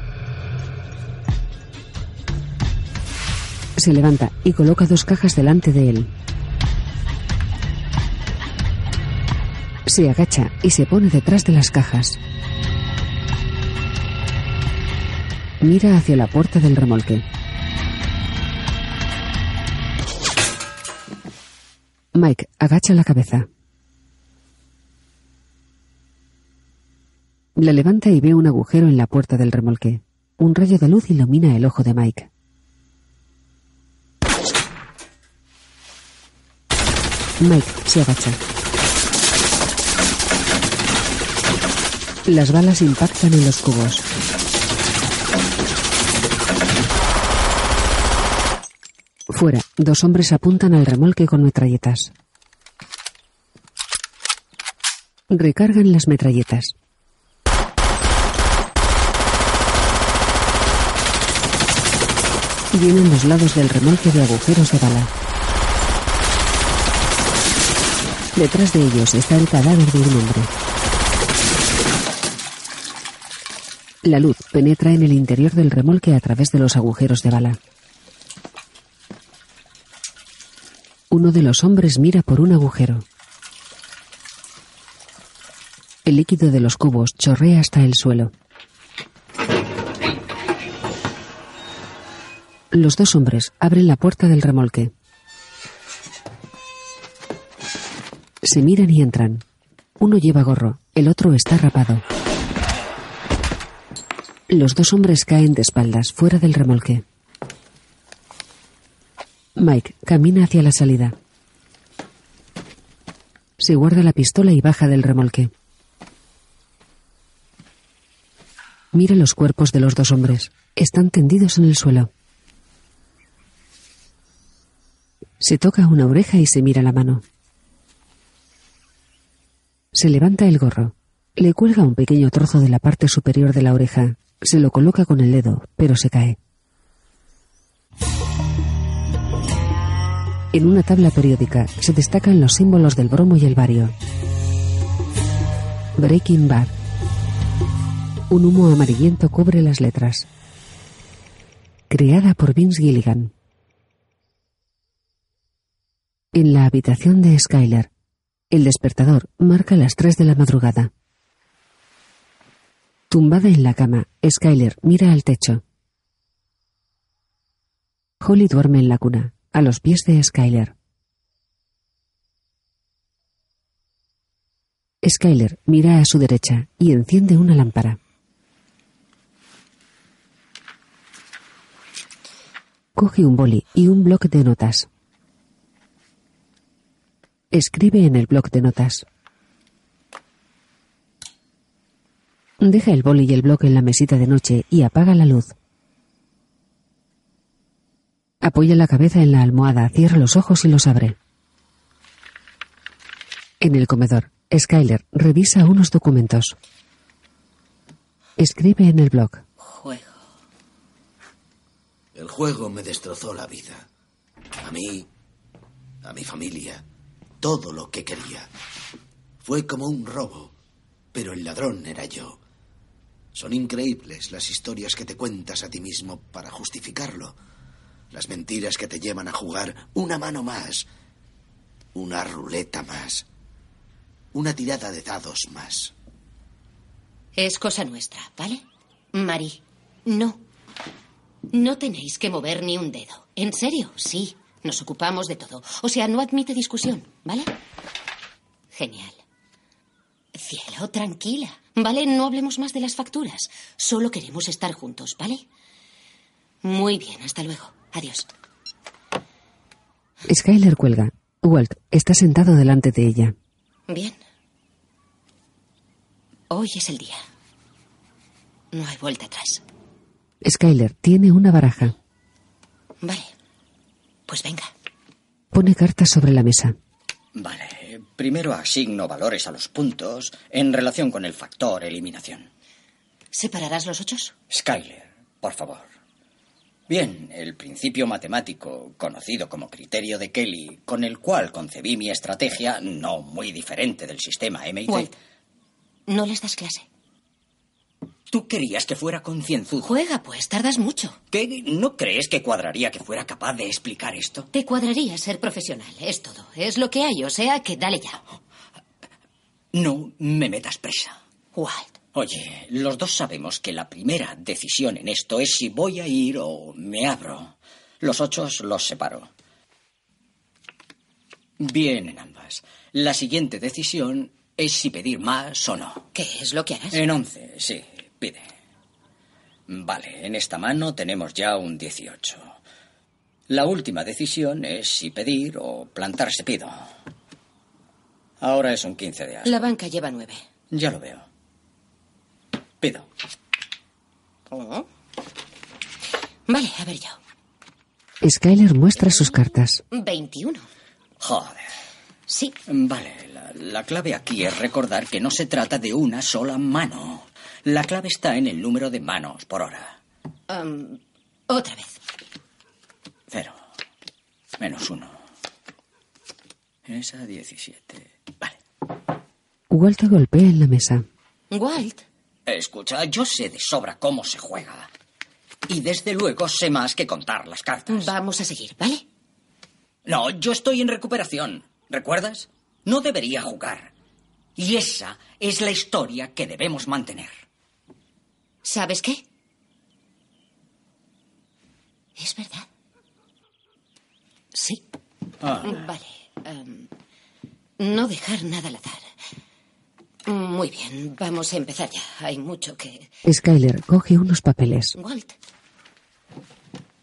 Se levanta y coloca dos cajas delante de él. Se agacha y se pone detrás de las cajas. Mira hacia la puerta del remolque. Mike agacha la cabeza. La levanta y ve un agujero en la puerta del remolque. Un rayo de luz ilumina el ojo de Mike. Mike se agacha. Las balas impactan en los cubos. Fuera, dos hombres apuntan al remolque con metralletas. Recargan las metralletas. Vienen los lados del remolque de agujeros de bala. Detrás de ellos está el cadáver de un hombre. La luz penetra en el interior del remolque a través de los agujeros de bala. Uno de los hombres mira por un agujero. El líquido de los cubos chorrea hasta el suelo. Los dos hombres abren la puerta del remolque. Se miran y entran. Uno lleva gorro, el otro está rapado. Los dos hombres caen de espaldas fuera del remolque. Mike camina hacia la salida. Se guarda la pistola y baja del remolque. Mira los cuerpos de los dos hombres. Están tendidos en el suelo. Se toca una oreja y se mira la mano. Se levanta el gorro. Le cuelga un pequeño trozo de la parte superior de la oreja. Se lo coloca con el dedo, pero se cae. En una tabla periódica se destacan los símbolos del bromo y el bario. Breaking Bad. Un humo amarillento cubre las letras. Creada por Vince Gilligan. En la habitación de Skyler, el despertador marca las tres de la madrugada. Tumbada en la cama, Skyler mira al techo. Holly duerme en la cuna, a los pies de Skyler. Skyler mira a su derecha y enciende una lámpara. Coge un boli y un bloc de notas. Escribe en el bloc de notas. Deja el boli y el bloc en la mesita de noche y apaga la luz. Apoya la cabeza en la almohada, cierra los ojos y los abre. En el comedor, Skyler revisa unos documentos. Escribe en el blog. Juego. El juego me destrozó la vida. A mí, a mi familia, todo lo que quería. Fue como un robo, pero el ladrón era yo. Son increíbles las historias que te cuentas a ti mismo para justificarlo. Las mentiras que te llevan a jugar una mano más, una ruleta más, una tirada de dados más. Es cosa nuestra, ¿vale? Marí, no. No tenéis que mover ni un dedo. ¿En serio? Sí. Nos ocupamos de todo. O sea, no admite discusión, ¿vale? Genial. Cielo, tranquila. ¿Vale? No hablemos más de las facturas. Solo queremos estar juntos, ¿vale? Muy bien, hasta luego. Adiós. Skyler cuelga. Walt está sentado delante de ella. Bien. Hoy es el día. No hay vuelta atrás. Skyler tiene una baraja. Vale. Pues venga. Pone cartas sobre la mesa. Vale, primero asigno valores a los puntos en relación con el factor eliminación. ¿Separarás los ochos? Skyler, por favor. Bien, el principio matemático, conocido como criterio de Kelly, con el cual concebí mi estrategia, no muy diferente del sistema MIT. Walt, no les das clase. Tú querías que fuera concienzudo. Juega, pues, tardas mucho. ¿Qué? ¿No crees que cuadraría que fuera capaz de explicar esto? Te cuadraría ser profesional, es todo. Es lo que hay, o sea que dale ya. No me metas presa. Walt. Oye, los dos sabemos que la primera decisión en esto es si voy a ir o me abro. Los ochos los separo. Bien en ambas. La siguiente decisión es si pedir más o no. ¿Qué es lo que harás? En once, sí, pide. Vale, en esta mano tenemos ya un 18. La última decisión es si pedir o plantarse pido. Ahora es un 15 de as. La banca lleva nueve. Ya lo veo. Pido. Oh. Vale, a ver yo. Skyler muestra sus cartas. 21. Joder. Sí. Vale, la, la clave aquí es recordar que no se trata de una sola mano. La clave está en el número de manos por hora. Um, otra vez. Cero. Menos uno. Esa 17. Vale. Walt golpea en la mesa. Walt. Escucha, yo sé de sobra cómo se juega. Y desde luego sé más que contar las cartas. Vamos a seguir, ¿vale? No, yo estoy en recuperación. ¿Recuerdas? No debería jugar. Y esa es la historia que debemos mantener. ¿Sabes qué? Es verdad. Sí. Ah. Vale. em, no dejar nada al azar. Muy bien, vamos a empezar ya. Hay mucho que... Skyler coge unos papeles. Walt.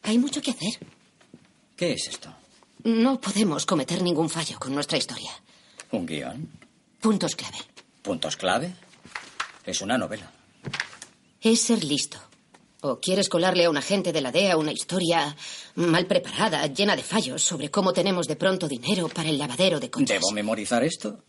Hay mucho que hacer. ¿Qué es esto? No podemos cometer ningún fallo con nuestra historia. ¿Un guion? Puntos clave. ¿Puntos clave? Es una novela. Es ser listo. ¿O quieres colarle a un agente de la DEA una historia mal preparada, llena de fallos, sobre cómo tenemos de pronto dinero para el lavadero de coches? ¿Debo memorizar esto?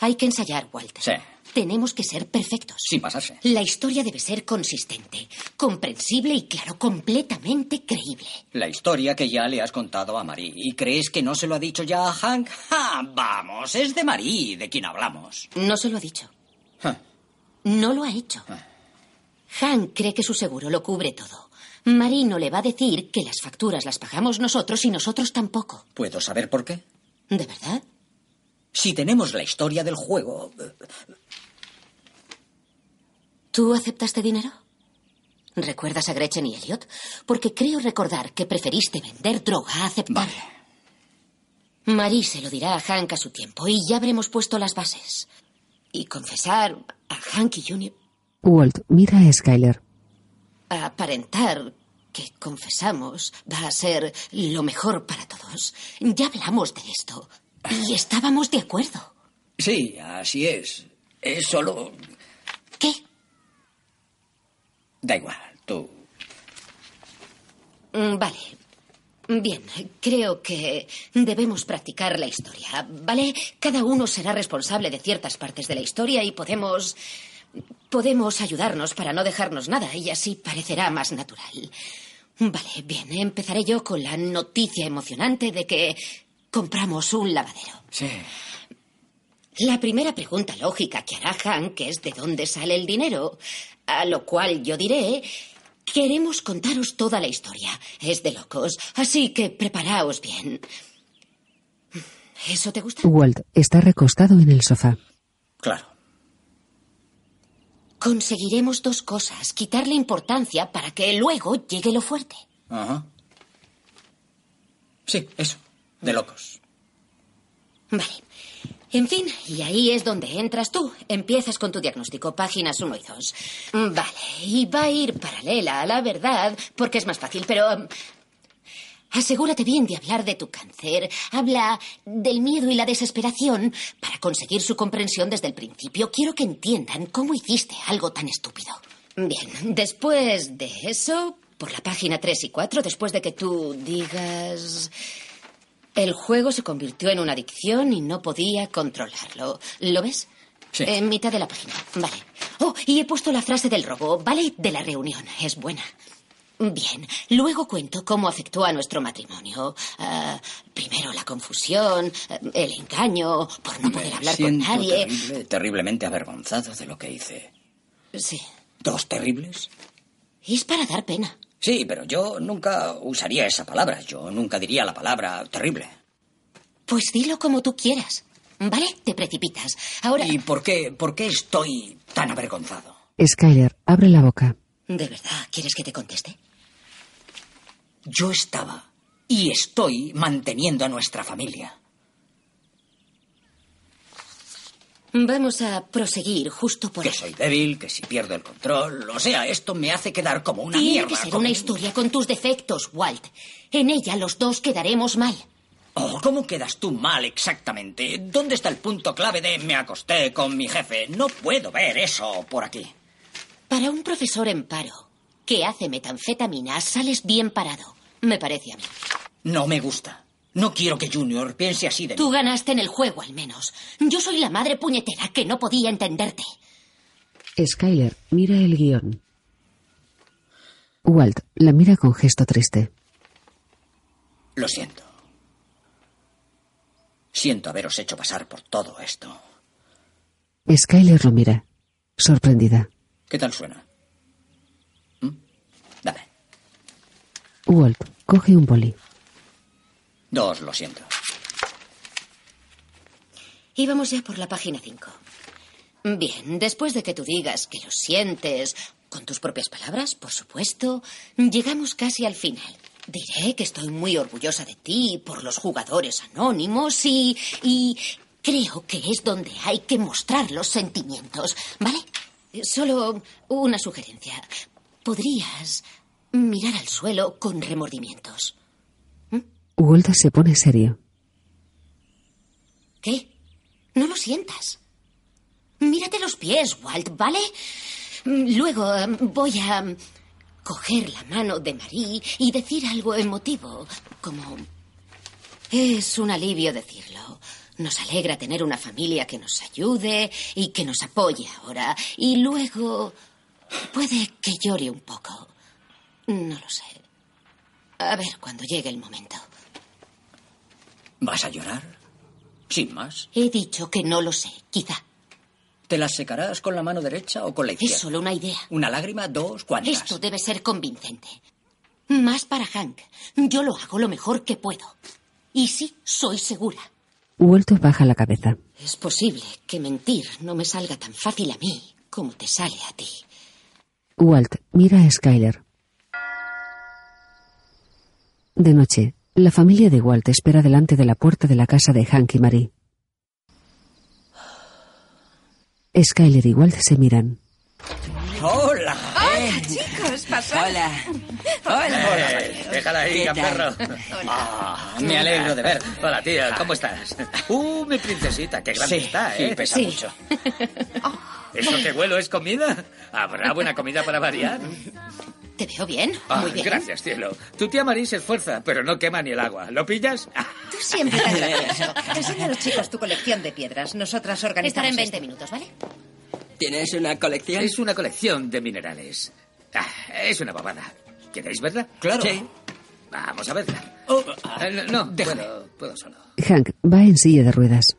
Hay que ensayar, Walter. Sí, Tenemos que ser perfectos. sin pasarse. La historia debe ser consistente, comprensible y, claro, completamente creíble. La historia que ya le has contado a Marie. ¿Y crees que no se lo ha dicho ya a Hank? ¡Ja! Vamos, es de Marie de quien hablamos. No se lo ha dicho. No lo ha hecho. Hank cree que su seguro lo cubre todo. Marino le va a decir que las facturas las pagamos nosotros y nosotros tampoco. ¿Puedo saber por qué? ¿De verdad? Si tenemos la historia del juego. ¿Tú aceptaste dinero? ¿Recuerdas a Gretchen y Elliot? Porque creo recordar que preferiste vender droga a aceptar. Marie se lo dirá a Hank a su tiempo y ya habremos puesto las bases. Y confesar a Hank y Junior, Walt mira a Skyler. aparentar que confesamos, va a ser lo mejor para todos. Ya hablamos de esto y estábamos de acuerdo. Sí, así es. Es solo. ¿Qué? Da igual, tú. Mm, Vale. Bien, creo que debemos practicar la historia, ¿vale? Cada uno será responsable de ciertas partes de la historia y podemos... Podemos ayudarnos para no dejarnos nada y así parecerá más natural. Vale, bien, empezaré yo con la noticia emocionante de que compramos un lavadero. Sí. La primera pregunta lógica que hará Hank es de dónde sale el dinero, a lo cual yo diré, queremos contaros toda la historia. Es de locos, así que preparaos bien. ¿Eso te gusta? Walt está recostado en el sofá. Claro. Conseguiremos dos cosas, quitarle importancia para que luego llegue lo fuerte. Ajá. Sí, eso. De locos. Vale. En fin, y ahí es donde entras tú. Empiezas con tu diagnóstico, páginas 1 y 2. Vale, y va a ir paralela a la verdad porque es más fácil, pero... um, Asegúrate bien de hablar de tu cáncer. Habla del miedo y la desesperación para conseguir su comprensión desde el principio. Quiero que entiendan cómo hiciste algo tan estúpido. Bien, después de eso, por la página 3 y 4, después de que tú digas... El juego se convirtió en una adicción y no podía controlarlo. ¿Lo ves? Sí. En mitad de la página. Vale. Oh, y he puesto la frase del robo, ¿vale? De la reunión. Es buena. Bien. Luego cuento cómo afectó a nuestro matrimonio. Ah, primero la confusión, eh, el engaño, por no poder hablar con nadie. terrible, terriblemente avergonzado de lo que hice. Sí. ¿Dos terribles? Es para dar pena. Sí, pero yo nunca usaría esa palabra. Yo nunca diría la palabra terrible. Pues dilo como tú quieras. ¿Vale? Te precipitas. Ahora. ¿Y por qué, por qué estoy tan avergonzado? Skyler abre la boca. ¿De verdad quieres que te conteste? Yo estaba y estoy manteniendo a nuestra familia. Vamos a proseguir justo por Que ahí. soy débil, que si pierdo el control. O sea, esto me hace quedar como una Tiene mierda. que ser como una un- historia con tus defectos, Walt. En ella los dos quedaremos mal. Oh, ¿cómo quedas tú mal exactamente? ¿Dónde está el punto clave de me acosté con mi jefe? No puedo ver eso por aquí. Para un profesor en paro que hace metanfetamina, sales bien parado. Me parece a mí. No me gusta. No quiero que Junior piense así de Tú mí. ganaste en el juego, al menos. Yo soy la madre puñetera que no podía entenderte. Skyler mira el guion. Walt la mira con gesto triste. Lo siento. Siento haberos hecho pasar por todo esto. Skyler lo mira, sorprendida. ¿Qué tal suena? ¿Mm? Dame. Walt coge un boli. Dos, lo siento. Y vamos ya por la página 5. Bien, después de que tú digas que lo sientes, con tus propias palabras, por supuesto, llegamos casi al final. Diré que estoy muy orgullosa de ti por los jugadores anónimos y. y creo que es donde hay que mostrar los sentimientos, ¿vale? Solo una sugerencia. Podrías mirar al suelo con remordimientos. Walt se pone serio. ¿Qué? No lo sientas. Mírate los pies, Walt, ¿vale? Mm, Luego eh, voy a mm, coger la mano de Marie y decir algo emotivo, como... Es un alivio decirlo. Nos alegra tener una familia que nos ayude y que nos apoye ahora. Y luego... Puede que llore un poco. No lo sé. A ver cuando llegue el momento. ¿Vas a llorar? Sin más. He dicho que no lo sé, quizá. ¿Te las secarás con la mano derecha o con la izquierda? Es solo una idea. ¿Una lágrima? ¿Dos? ¿Cuántas? Esto debe ser convincente. Más para Hank. Yo lo hago lo mejor que puedo. Y sí, soy segura. Walt baja la cabeza. Es posible que mentir no me salga tan fácil a mí como te sale a ti. Walt mira a Skyler. De noche, la familia de Walt espera delante de la puerta de la casa de Hank y Marie. Skyler y Walt se miran. ¡Hola! Hola, chicos, pasad. Hola. Hola. Eh, déjala ahí, ¿Qué gamberro. tal? Ah, me alegro de ver. Hola, tía, ¿cómo estás? Uh, mi princesita, qué grande Sí, está, sí, ¿eh? Pesa sí. mucho. ¿Eso que huelo es comida? ¿Habrá buena comida para variar? ¿Te veo bien? Ah, Muy bien. Gracias, cielo. Tu tía Marie se esfuerza, pero no quema ni el agua. ¿Lo pillas? Tú siempre tan gracioso. Enseña a los chicos tu colección de piedras. Nosotras organizamos Estará en 20 esto. minutos, ¿vale? ¿Tienes una colección? Es una colección de minerales. Ah, es una babada. ¿Queréis verla? Claro. Sí. Vamos a verla. Eh, no, no, puedo, puedo solo. Hank va en silla de ruedas.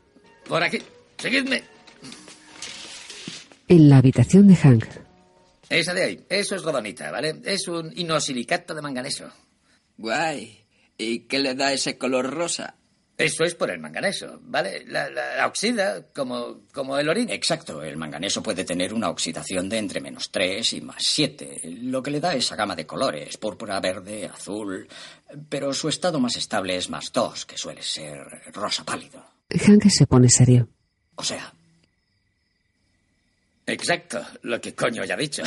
Por aquí. Seguidme. En la habitación de Hank, Esa de ahí. Eso es rodonita, ¿vale? Es un inosilicato de manganeso. Guay. ¿Y qué le da ese color rosa? Eso es por el manganeso, ¿vale? La, la- la oxida como, como el orín. Exacto, el manganeso puede tener una oxidación de entre menos 3 y más 7, lo que le da esa gama de colores, púrpura, verde, azul, pero su estado más estable es más 2, que suele ser rosa pálido. Hank se pone serio. O sea, Exacto, lo que coño ya he dicho.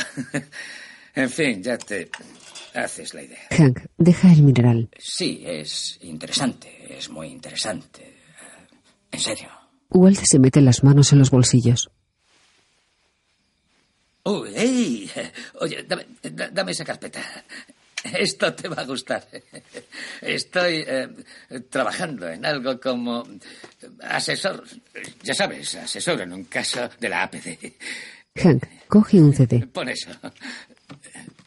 en fin, ya te haces la idea. Hank deja el mineral. sí, es interesante, es muy interesante. En serio. Walt se mete las manos en los bolsillos. Uy, ey. Oye, dame, da- dame esa carpeta. Esto te va a gustar. Estoy eh, trabajando en algo como asesor, ya sabes, asesor en un caso de la APD. Hank coge un CD. Pon eso.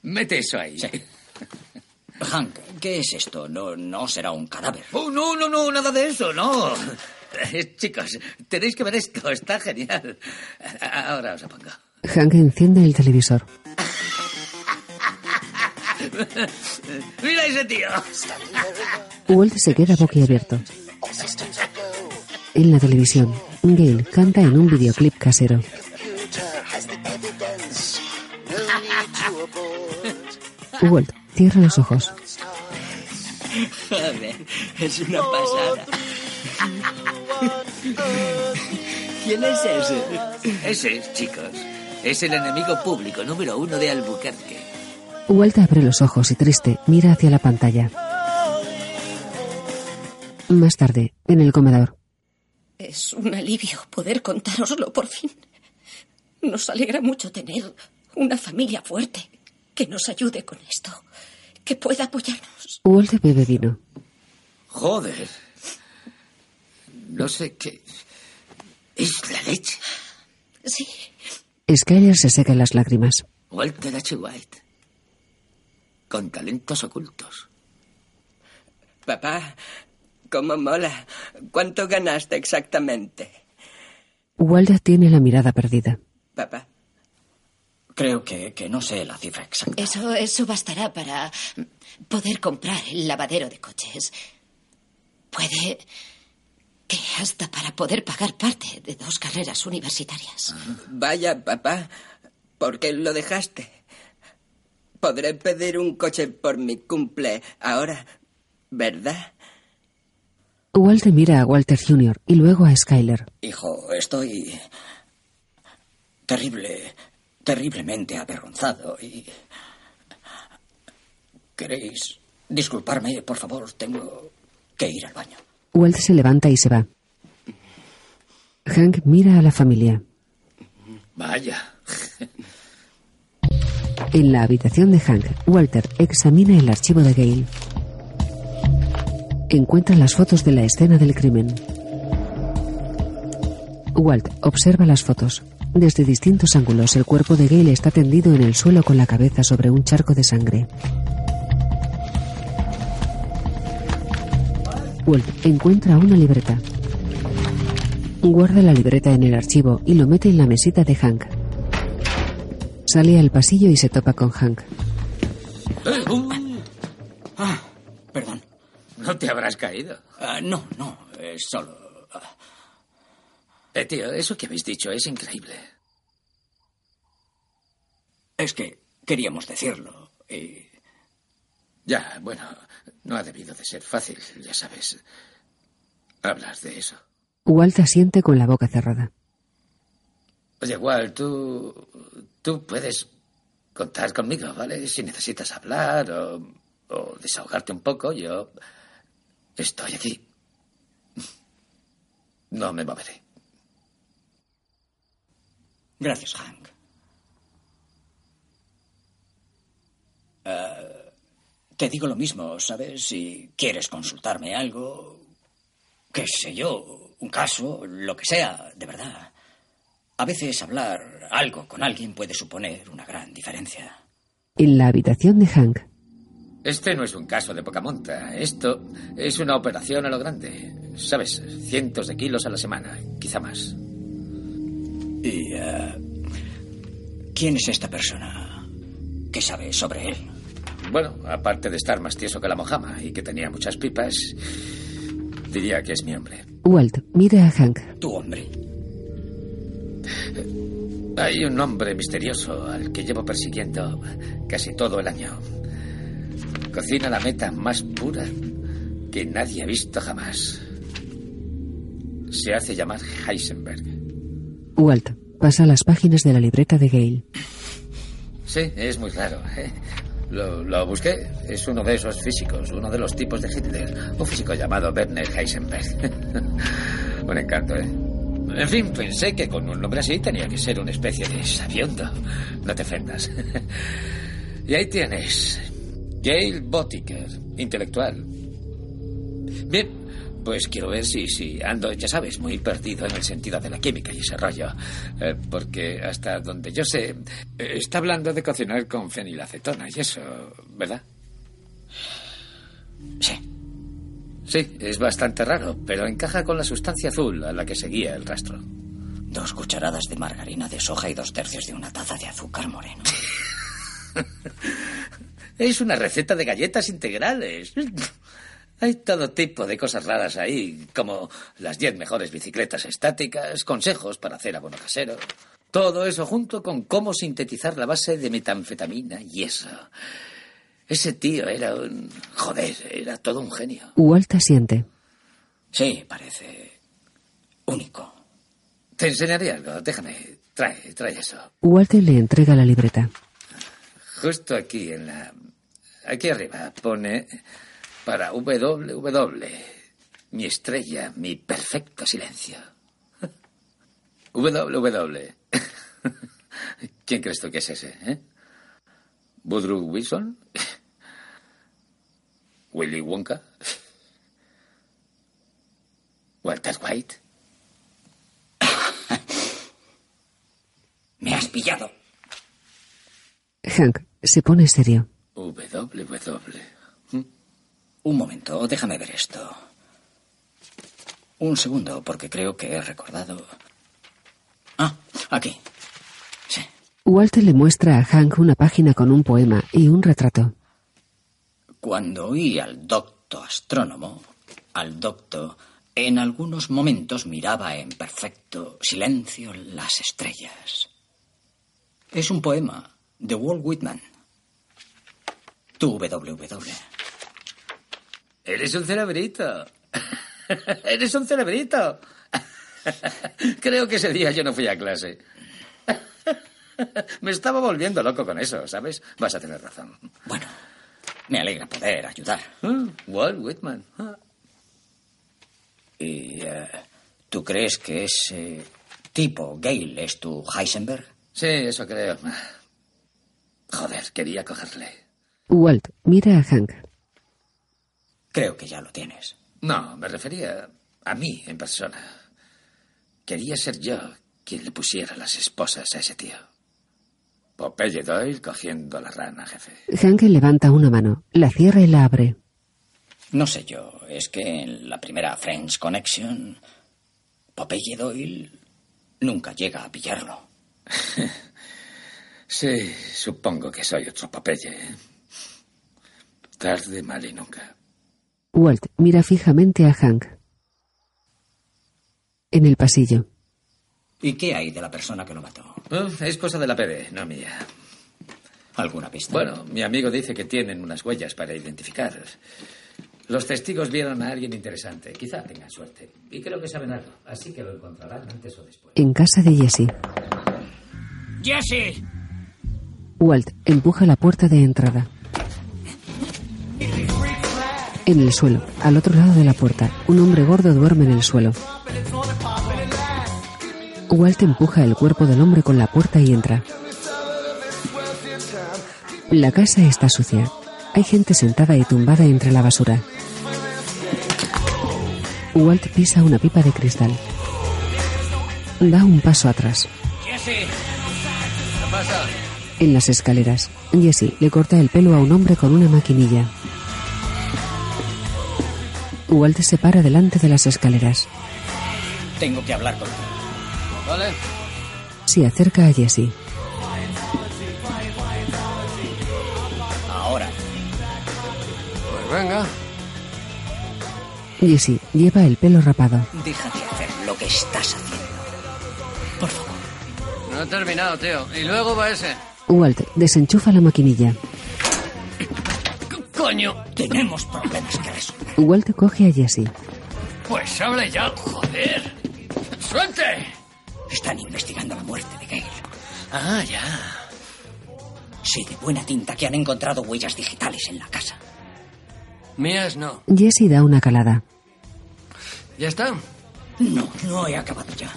Mete eso ahí. Hank, ¿qué es esto? No, no será un cadáver. Oh, no, no, no, nada de eso, no. Eh, Chicos, tenéis que ver esto, está genial. Ahora os lo pongo. Hank enciende el televisor. ¡Mira ese tío! Walt se queda boquiabierto. En la televisión, Gail canta en un videoclip casero. Walt cierra los ojos. Joder, es una pasada. ¿Quién es ese? Ese, chicos, es el enemigo público número uno de Albuquerque. Walt abre los ojos y triste mira hacia la pantalla. Más tarde, en el comedor, Es un alivio poder contároslo por fin. Nos alegra mucho tener una familia fuerte que nos ayude con esto, que pueda apoyarnos. Walt bebe vino. Joder. No sé qué. Es la leche. Sí. Skyler se seca las lágrimas. Walter H. White. Con talentos ocultos. Papá, ¿cómo mola? ¿Cuánto ganaste exactamente? Walt tiene la mirada perdida. Papá. Creo que, que no sé la cifra exacta. Eso, eso bastará para poder comprar el lavadero de coches. Puede que hasta para poder pagar parte de dos carreras universitarias. Vaya, papá, ¿por qué lo dejaste? Podré pedir un coche por mi cumple ahora, ¿verdad? Walt mira a Walter Jr. y luego a Skyler. Hijo, estoy terrible, terriblemente avergonzado y... ¿Queréis disculparme, por favor? Tengo que ir al baño. Walt se levanta y se va. Hank mira a la familia. Vaya. En la habitación de Hank, Walter examina el archivo de Gail. Encuentra las fotos de la escena del crimen. Walt observa las fotos. Desde distintos ángulos, el cuerpo de Gail está tendido en el suelo con la cabeza sobre un charco de sangre. Walt encuentra una libreta. Guarda la libreta en el archivo y lo mete en la mesita de Hank. Sale al pasillo y se topa con Hank. Ah, perdón. ¿No te habrás caído? Ah, no, no, es solo... Eh, tío, eso que habéis dicho es increíble. es que queríamos decirlo y... Ya, bueno, no ha debido de ser fácil, ya sabes. Hablas de eso. Walt asiente con la boca cerrada. Oye, igual, tú. Tú puedes contar conmigo, ¿vale? Si necesitas hablar o, o desahogarte un poco, yo. Estoy aquí. No me moveré. Gracias, Hank. Ah, te digo lo mismo, ¿sabes? Si quieres consultarme algo, qué sé yo, un caso, lo que sea, de verdad. A veces hablar algo con alguien puede suponer una gran diferencia. En la habitación de Hank, Este no es un caso de poca monta. Esto es una operación a lo grande. ¿Sabes? Cientos de kilos a la semana, quizá más. ¿Y ah, quién es esta persona? ¿Qué sabe sobre él? Bueno, aparte de estar más tieso que la mojama y que tenía muchas pipas, diría que es mi hombre. Walt mira a Hank. Tu hombre. Hay un hombre misterioso al que llevo persiguiendo casi todo el año. Cocina la meta más pura que nadie ha visto jamás. Se hace llamar Heisenberg. Walt pasa las páginas de la libreta de Gale. Sí, es muy raro. ¿eh? Lo, lo busqué. Es uno de esos físicos, uno de los tipos de Hitler. Un físico llamado Werner Heisenberg. un encanto, ¿eh? En fin, pensé que con un nombre así tenía que ser una especie de sabiondo. No te ofendas. y ahí tienes. Gail Botiker, intelectual. Bien, pues quiero ver si, si ando, ya sabes, muy perdido en el sentido de la química y ese rollo. Eh, porque hasta donde yo sé, está hablando de cocinar con fenilacetona y eso, ¿verdad? Sí. Sí, es bastante raro, pero encaja con la sustancia azul a la que seguía el rastro. Dos cucharadas de margarina de soja y dos tercios de una taza de azúcar moreno. Es una receta de galletas integrales. Hay todo tipo de cosas raras ahí, como las 10 mejores bicicletas estáticas, consejos para hacer abono casero. Todo eso junto con cómo sintetizar la base de metanfetamina y eso. Ese tío era un... Joder, era todo un genio. Walt asiente. Sí, parece único. Te enseñaré algo, déjame. Trae, trae eso. Walter le entrega la libreta. Justo aquí en la... Aquí arriba pone para WW. Mi estrella, mi perfecto silencio. WW. ¿Quién crees tú que es ese, eh? ¿Woodrow Wilson? ¿Willy Wonka? ¿Walter White? Me has pillado. Hank se pone serio. WW. Un momento, déjame ver esto. Un segundo, porque creo que he recordado. Ah, aquí. Walter le muestra a Hank una página con un poema y un retrato. Cuando oí al docto astrónomo, al docto, en algunos momentos miraba en perfecto silencio las estrellas. Es un poema de Walt Whitman. Tu WW. Eres un cerebrito. Eres un cerebrito. Creo que ese día yo no fui a clase. Me estaba volviendo loco con eso, ¿sabes? Vas a tener razón. Bueno, me alegra poder ayudar. Ah, Walt Whitman. Ah. ¿Y eh, tú crees que ese tipo, Gale, es tu Heisenberg? Sí, eso creo. Joder, quería cogerle. Walt mira a Hank. Creo que ya lo tienes. No, me refería a mí en persona. Quería ser yo quien le pusiera las esposas a ese tío. Popeye Doyle cogiendo la rana, jefe. Hank levanta una mano, la cierra y la abre. No sé yo, es que en la primera French Connection, Popeye Doyle nunca llega a pillarlo. sí, supongo que soy otro Popeye. Tarde, mal y nunca. Walt mira fijamente a Hank. En el pasillo. ¿Y qué hay de la persona que lo mató? Es cosa de la PD, no mía. ¿Alguna pista? Bueno, mi amigo dice que tienen unas huellas para identificar. Los testigos vieron a alguien interesante. Quizá tengan suerte. Y creo que saben algo. Así que lo encontrarán antes o después. En casa de Jesse. ¡Jesse! Walt empuja la puerta de entrada. En el suelo, al otro lado de la puerta, un hombre gordo duerme en el suelo. Walt empuja el cuerpo del hombre con la puerta y entra. La casa está sucia. Hay gente sentada y tumbada entre la basura. Walt pisa una pipa de cristal. Da un paso atrás. ¡Jesse! En las escaleras, Jesse le corta el pelo a un hombre con una maquinilla. Walt se para delante de las escaleras. Tengo que hablar contigo. ¿Vale? Se acerca a Jesse. Ahora. Pues venga. Jesse lleva el pelo rapado. Déjate hacer lo que estás haciendo. Por favor. No he terminado, tío. Y luego va ese. Walt desenchufa la maquinilla. ¡Coño! Tenemos problemas que resolver. Walt coge a Jesse. Pues hable ya, joder. ¡Suelte! Están investigando la muerte de Gail. Ah, ya. Sí, de buena tinta que han encontrado huellas digitales en la casa. Mías no. Jesse da una calada. ¿Ya está? No, no he acabado ya.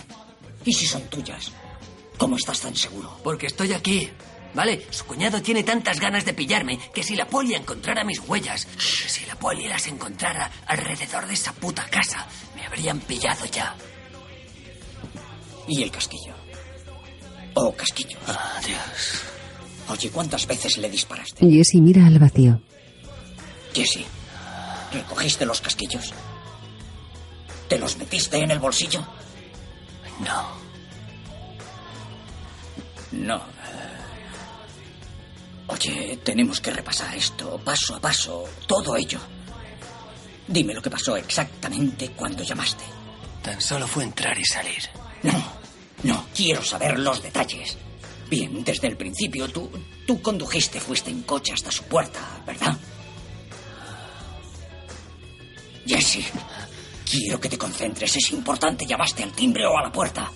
¿Y si son tuyas? ¿Cómo estás tan seguro? Porque estoy aquí. ¿Vale? Su cuñado tiene tantas ganas de pillarme que si la poli encontrara mis huellas, si la poli las encontrara alrededor de esa puta casa, me habrían pillado ya. ¿Y el casquillo? Oh, casquillo. Ah, Dios. Oye, ¿cuántas veces le disparaste? Jesse mira al vacío. Jesse, ¿recogiste los casquillos? ¿Te los metiste en el bolsillo? No. No. Oye, tenemos que repasar esto paso a paso, todo ello. Dime lo que pasó exactamente cuando llamaste. Tan solo fue entrar y salir. No, no, quiero saber los detalles. Bien, desde el principio tú, tú condujiste, fuiste en coche hasta su puerta, ¿verdad? Jesse, quiero que te concentres. Es importante. ¿Llamaste al timbre o a la puerta?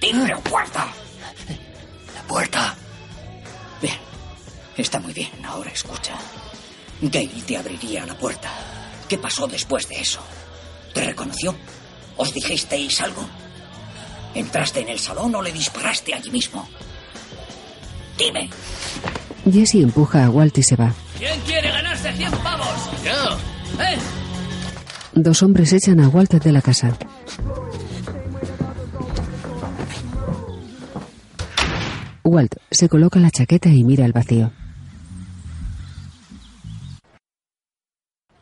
¿Timbre o puerta? La puerta. Bien, está muy bien. Ahora escucha. Gail te abriría la puerta. ¿Qué pasó después de eso? ¿Te reconoció? ¿Os dijisteis algo? ¿Entraste en el salón o le disparaste allí mismo? Dime. Jesse empuja a Walt y se va. ¿Quién quiere ganarse 100 pavos? Yo. ¿Eh? Dos hombres echan a Walt de la casa. Walt se coloca la chaqueta y mira al vacío.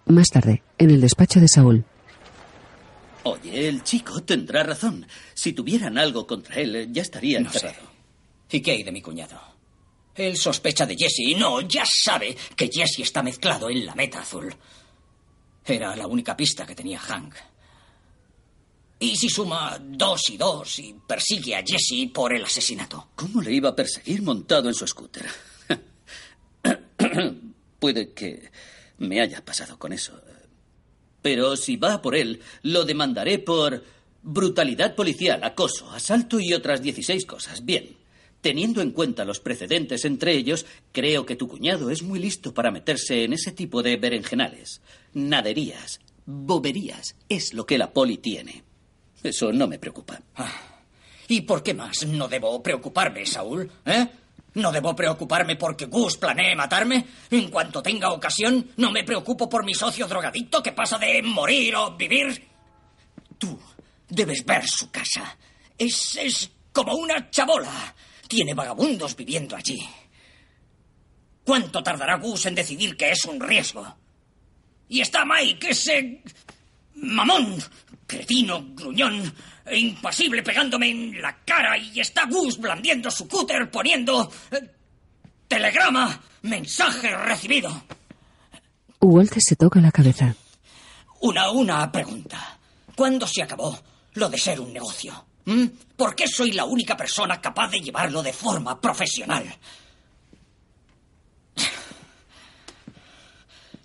Más tarde, en el despacho de Saúl, Oye, el chico tendrá razón. Si tuvieran algo contra él, ya estaría No sé. ¿Y qué hay de mi cuñado? Él sospecha de Jesse y no, ya sabe que Jesse está mezclado en la meta azul. Era la única pista que tenía Hank. Y si suma dos y dos y persigue a Jesse por el asesinato. ¿Cómo le iba a perseguir montado en su scooter? Puede que me haya pasado con eso. Pero si va por él, lo demandaré por brutalidad policial, acoso, asalto y otras 16 cosas. Bien. Teniendo en cuenta los precedentes entre ellos, creo que tu cuñado es muy listo para meterse en ese tipo de berenjenales. Naderías, boberías, es lo que la poli tiene. Eso no me preocupa. ¿Y por qué más no debo preocuparme, Saúl? ¿Eh? ¿No debo preocuparme porque Gus planee matarme? En cuanto tenga ocasión, no me preocupo por mi socio drogadicto que pasa de morir o vivir. Tú debes ver su casa. Es, es como una chabola. Tiene vagabundos viviendo allí. ¿Cuánto tardará Gus en decidir que es un riesgo? Y está Mike, ese mamón, cretino, gruñón, e impasible pegándome en la cara y está Gus blandiendo su cúter poniendo eh, telegrama, mensaje recibido. Walt se toca la cabeza. Una, una pregunta. ¿Cuándo se acabó lo de ser un negocio? ¿Mm? ¿Por qué soy la única persona capaz de llevarlo de forma profesional?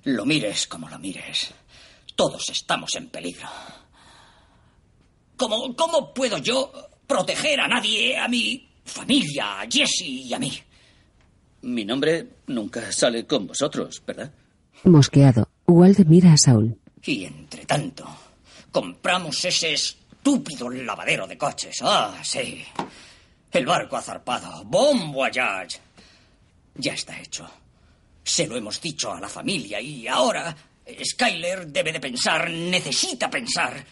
Lo mires como lo mires. Todos estamos en peligro. ¿Cómo, cómo puedo yo proteger a nadie, a mi familia, a Jesse y a mí? Mi nombre nunca sale con vosotros, ¿verdad? Mosqueado, Walt mira a Saúl. Y entre tanto, compramos ese estúpido lavadero de coches. Ah, sí. El barco ha zarpado. Bon voyage. Ya está hecho. Se lo hemos dicho a la familia y ahora Skyler debe de pensar, necesita pensar,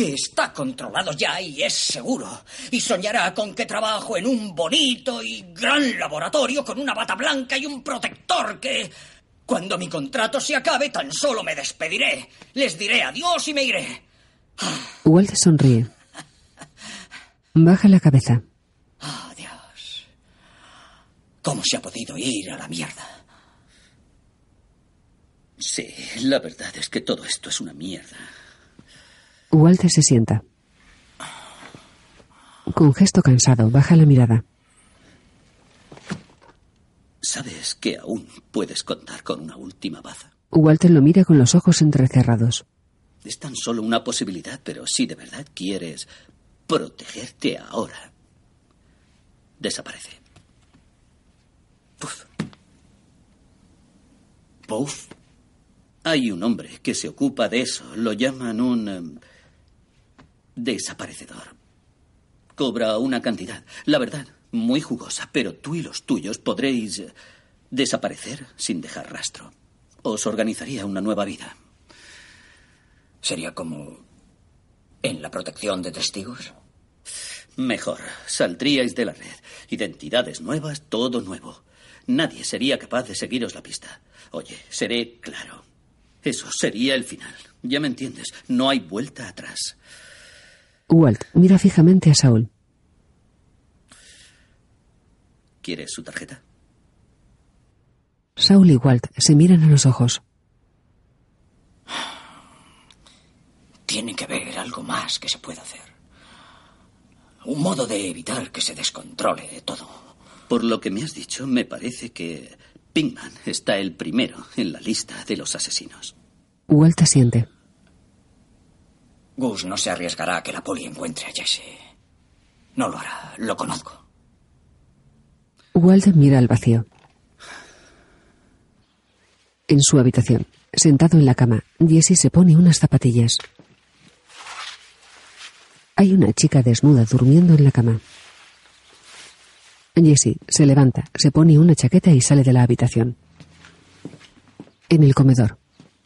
que está controlado ya y es seguro. Y soñará con que trabajo en un bonito y gran laboratorio con una bata blanca y un protector que... Cuando mi contrato se acabe, tan solo me despediré. Les diré adiós y me iré. Walt sonríe. Baja la cabeza. Oh, Dios. ¿Cómo se ha podido ir a la mierda? Sí, la verdad es que todo esto es una mierda. Walt se sienta. Con gesto cansado, baja la mirada. Sabes que aún puedes contar con una última baza. Walter lo mira con los ojos entrecerrados. Es tan solo una posibilidad, pero si de verdad quieres protegerte ahora. Desaparece. Puff. Puff. Hay un hombre que se ocupa de eso. Lo llaman un em, desaparecedor. Cobra una cantidad, la verdad, muy jugosa, pero tú y los tuyos podréis eh, desaparecer sin dejar rastro. Os organizaría una nueva vida. Sería como en la protección de testigos. Mejor, saldríais de la red. Identidades nuevas, todo nuevo. Nadie sería capaz de seguiros la pista. Oye, seré claro. Eso sería el final. Ya me entiendes. No hay vuelta atrás. Walt mira fijamente a Saul. ¿Quieres su tarjeta? Saul y Walt se miran a los ojos. Tiene que haber algo más que se pueda hacer. Un modo de evitar que se descontrole todo. Por lo que me has dicho, me parece que Pinkman está el primero en la lista de los asesinos. Walt asiente. Gus no se arriesgará a que la poli encuentre a Jesse. No lo hará, lo conozco. Walt mira al vacío. En su habitación, sentado en la cama, Jesse se pone unas zapatillas. Hay una chica desnuda durmiendo en la cama. Jesse se levanta, se pone una chaqueta y sale de la habitación. En el comedor,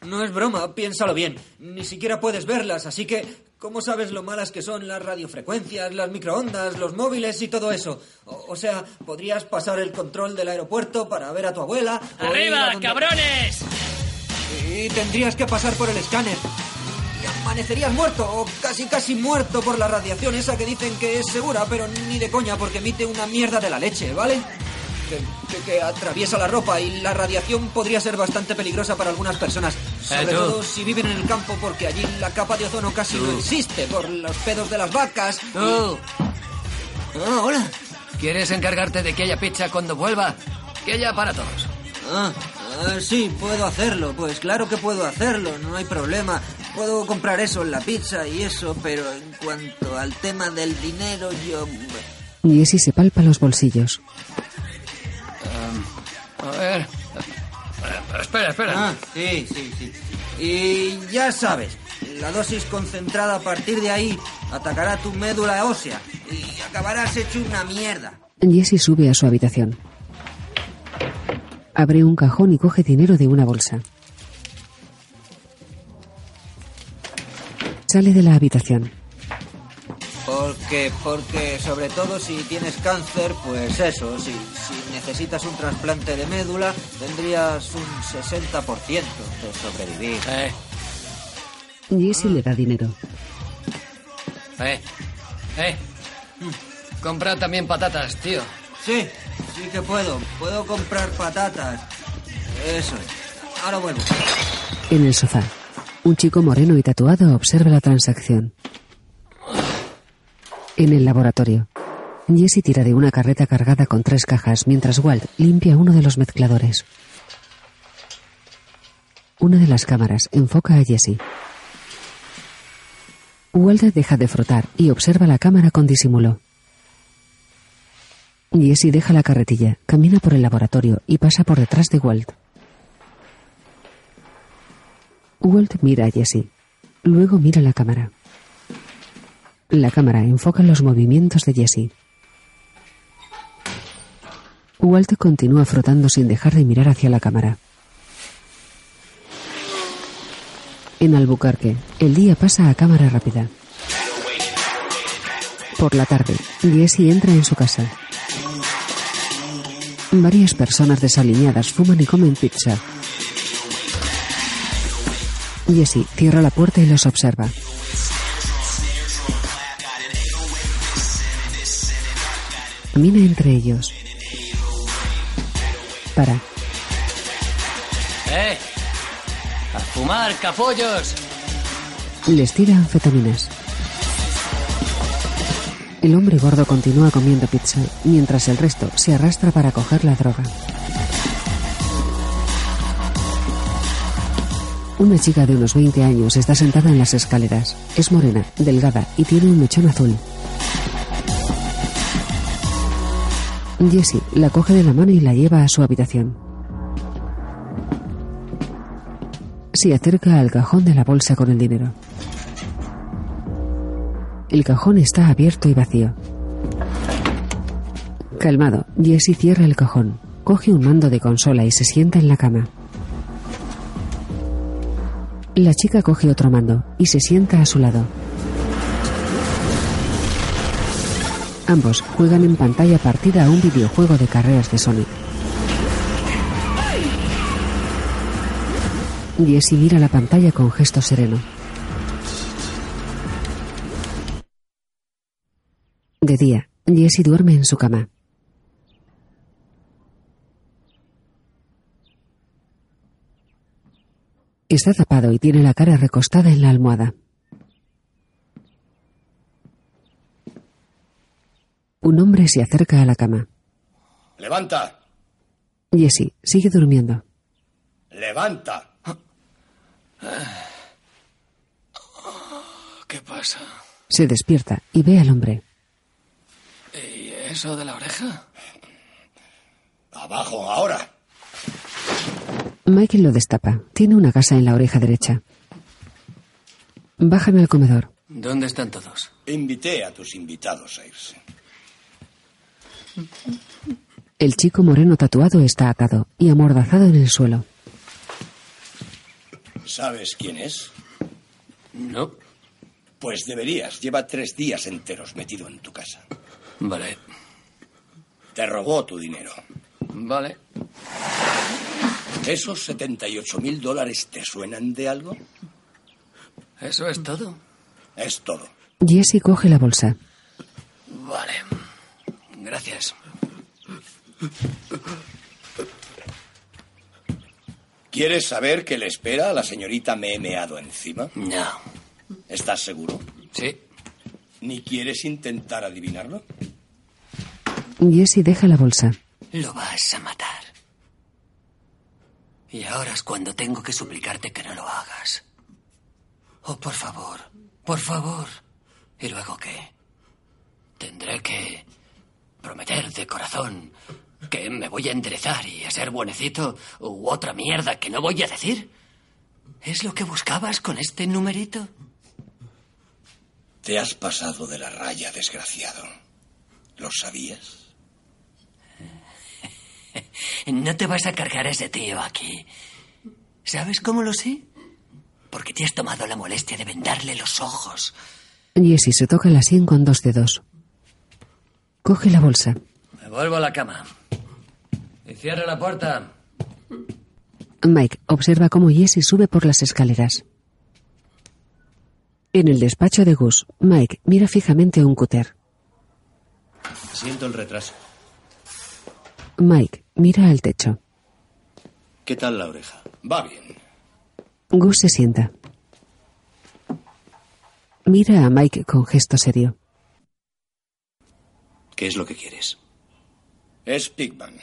No es broma, piénsalo bien. Ni siquiera puedes verlas, así que ¿cómo sabes lo malas que son las radiofrecuencias, las microondas, los móviles y todo eso? O, o sea, podrías pasar el control del aeropuerto para ver a tu abuela. ¡Arriba, donde- cabrones! Y tendrías que pasar por el escáner. Y amanecerías muerto, o casi casi muerto por la radiación esa que dicen que es segura, pero ni de coña porque emite una mierda de la leche, ¿vale? Que, que- que atraviesa la ropa y la radiación podría ser bastante peligrosa para algunas personas. Sobre Eh, todo si viven en el campo porque allí la capa de ozono casi no Tú. existe por los pedos de las vacas. y- Tú. Ah, hola. ¿Quieres encargarte de que haya pizza cuando vuelva? Que haya para todos. Ah, ah, sí, puedo hacerlo. Pues claro que puedo hacerlo, no hay problema. Puedo comprar eso en la pizza y eso, pero en cuanto al tema del dinero, yo... Jesse se palpa los bolsillos. A ver. Espera, espera. Ah, sí, sí, sí. Y ya sabes, la dosis concentrada a partir de ahí atacará tu médula ósea y acabarás hecho una mierda. Jesse sube a su habitación. Abre un cajón y coge dinero de una bolsa. Sale de la habitación. Porque, porque sobre todo si tienes cáncer, pues eso, si, si necesitas un trasplante de médula, tendrías un 60% de sobrevivir. Eh, Jesse le da dinero. eh. Eh. Compra también patatas, tío. Sí, sí que puedo. Puedo comprar patatas. Eso es. Ahora vuelvo. En el sofá, un chico moreno y tatuado observa la transacción. En el laboratorio, Jesse tira de una carreta cargada con tres cajas mientras Walt limpia uno de los mezcladores. Una de las cámaras enfoca a Jesse. Walt deja de frotar y observa la cámara con disimulo. Jesse deja la carretilla, camina por el laboratorio y pasa por detrás de Walt. Walt mira a Jesse. Luego mira la cámara. La cámara enfoca los movimientos de Jesse. Walt continúa frotando sin dejar de mirar hacia la cámara. En Albuquerque, el día pasa a cámara rápida. Por la tarde, Jesse entra en su casa. Varias personas desaliñadas fuman y comen pizza. Jesse cierra la puerta y los observa. Camina entre ellos. Para. ¡Eh! ¡A fumar, capollos! Les tira anfetaminas. El hombre gordo continúa comiendo pizza, mientras el resto se arrastra para coger la droga. Una chica de unos 20 años está sentada en las escaleras. Es morena, delgada y tiene un mechón azul. Jessie la coge de la mano y la lleva a su habitación. Se acerca al cajón de la bolsa con el dinero. El cajón está abierto y vacío. Calmado, Jesse cierra el cajón, coge un mando de consola y se sienta en la cama. La chica coge otro mando y se sienta a su lado. Ambos juegan en pantalla partida a un videojuego de carreras de Sonic. Jesse mira la pantalla con gesto sereno. De día, Jesse duerme en su cama. Está tapado y tiene la cara recostada en la almohada. Un hombre se acerca a la cama. Levanta. Jesse sigue durmiendo. Levanta. ¿Qué pasa? Se despierta y ve al hombre. ¿Y eso de la oreja? Abajo, ahora. Michael lo destapa. Tiene una gasa en la oreja derecha. Bajan al comedor. ¿Dónde están todos? Invité a tus invitados a irse. El chico moreno tatuado está atado y amordazado en el suelo. ¿Sabes quién es? No. Pues deberías. Lleva tres días enteros metido en tu casa. Vale. Te robó tu dinero. Vale. ¿Esos 78 mil dólares te suenan de algo? ¿Eso es todo? Es todo. Jesse coge la bolsa. Vale. Gracias. ¿Quieres saber qué le espera a la señorita me he meado encima? No. ¿Estás seguro? Sí. ¿Ni quieres intentar adivinarlo? Jesse deja la bolsa. Lo vas a matar. Y ahora es cuando tengo que suplicarte que no lo hagas. Oh, por favor, por favor. ¿Y luego qué? Tendré que prometer de corazón que me voy a enderezar y a ser buenecito u otra mierda que no voy a decir. ¿Es lo que buscabas con este numerito? Te has pasado de la raya, desgraciado. ¿Lo sabías? No te vas a cargar a ese tío aquí. ¿Sabes cómo lo sé? Porque te has tomado la molestia de vendarle los ojos. Jesse se toca la sien con dos dedos. Coge la bolsa. Me vuelvo a la cama. Y cierra la puerta. Mike observa cómo Jesse sube por las escaleras. En el despacho de Gus, Mike mira fijamente a un cúter. Siento el retraso. Mike mira al techo. ¿Qué tal la oreja? Va bien. Gus se sienta. Mira a Mike con gesto serio. ¿Qué es lo que quieres? Es Pigman.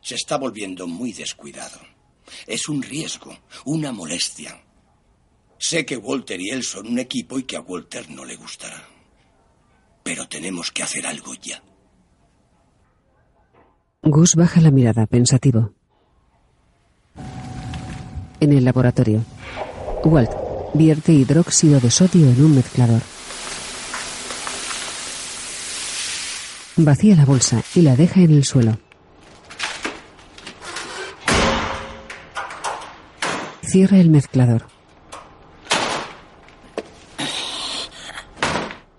Se está volviendo muy descuidado. Es un riesgo, una molestia. Sé que Walter y él son un equipo y que a Walter no le gustará. Pero tenemos que hacer algo ya. Gus baja la mirada, pensativo. En el laboratorio, Walt vierte hidróxido de sodio en un mezclador. Vacía la bolsa y la deja en el suelo. Cierra el mezclador.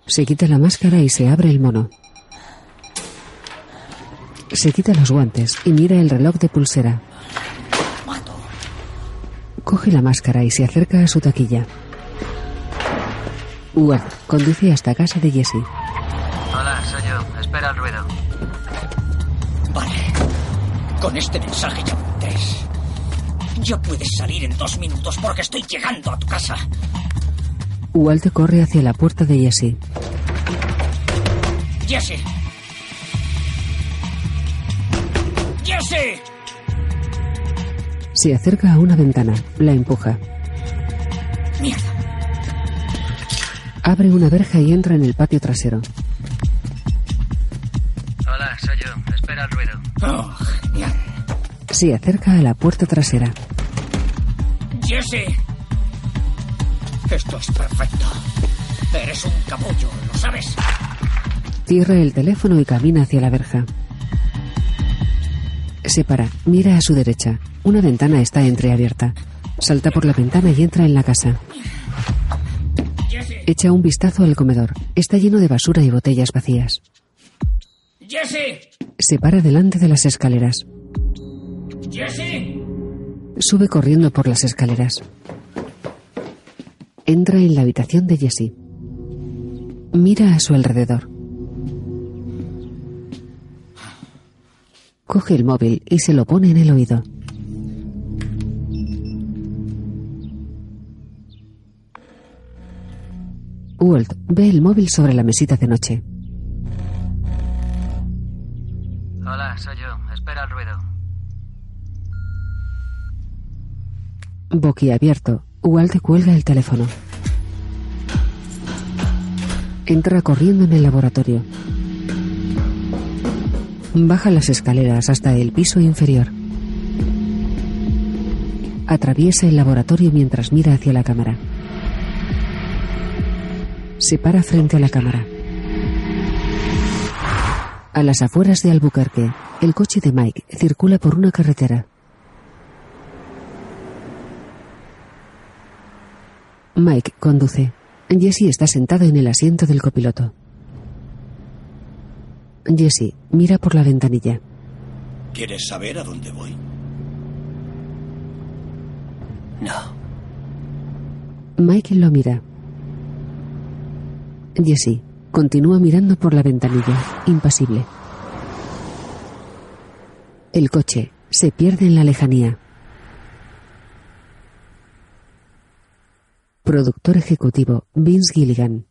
Se quita la máscara y se abre el mono. Se quita los guantes y mira el reloj de pulsera. Coge la máscara y se acerca a su taquilla. Walt conduce hasta casa de Jesse. Con este mensaje ya tres. Ya puedes salir en dos minutos porque estoy llegando a tu casa. Walt corre hacia la puerta de Jesse. Jesse. Jesse. Se acerca a una ventana, la empuja. Mierda. Abre una verja y entra en el patio trasero. Hola, soy yo. Espera el ruido. Oh. Se acerca a la puerta trasera. Jesse. Esto es perfecto. Eres un capullo, ¿lo sabes? Cierra el teléfono y camina hacia la verja. Se para, mira a su derecha. Una ventana está entreabierta. Salta por la ventana y entra en la casa. Echa un vistazo al comedor. Está lleno de basura y botellas vacías. Jesse. Se para delante de las escaleras. Jesse. Sube corriendo por las escaleras. Entra en la habitación de Jessie. Mira a su alrededor. Coge el móvil y se lo pone en el oído. Walt ve el móvil sobre la mesita de noche. Hola, soy yo. Espera el ruido. Boquiabierto, Walt cuelga el teléfono. Entra corriendo en el laboratorio. Baja las escaleras hasta el piso inferior. Atraviesa el laboratorio mientras mira hacia la cámara. Se para frente a la cámara. A las afueras de Albuquerque, el coche de Mike circula por una carretera. Mike conduce. Jesse está sentado en el asiento del copiloto. Jesse mira por la ventanilla. ¿Quieres saber a dónde voy? No. Mike lo mira. Jesse continúa mirando por la ventanilla, impasible. El coche se pierde en la lejanía. Productor ejecutivo Vince Gilligan.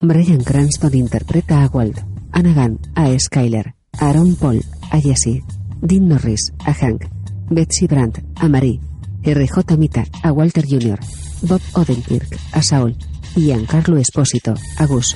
Brian Cranston interpreta a Walt, Anagan a Skyler, Aaron Paul a Jesse, Dean Norris a Hank, Betsy Brandt a Marie, R.J. Mita a Walter Jr., Bob Odenkirk a Saul y Giancarlo Espósito a Gus.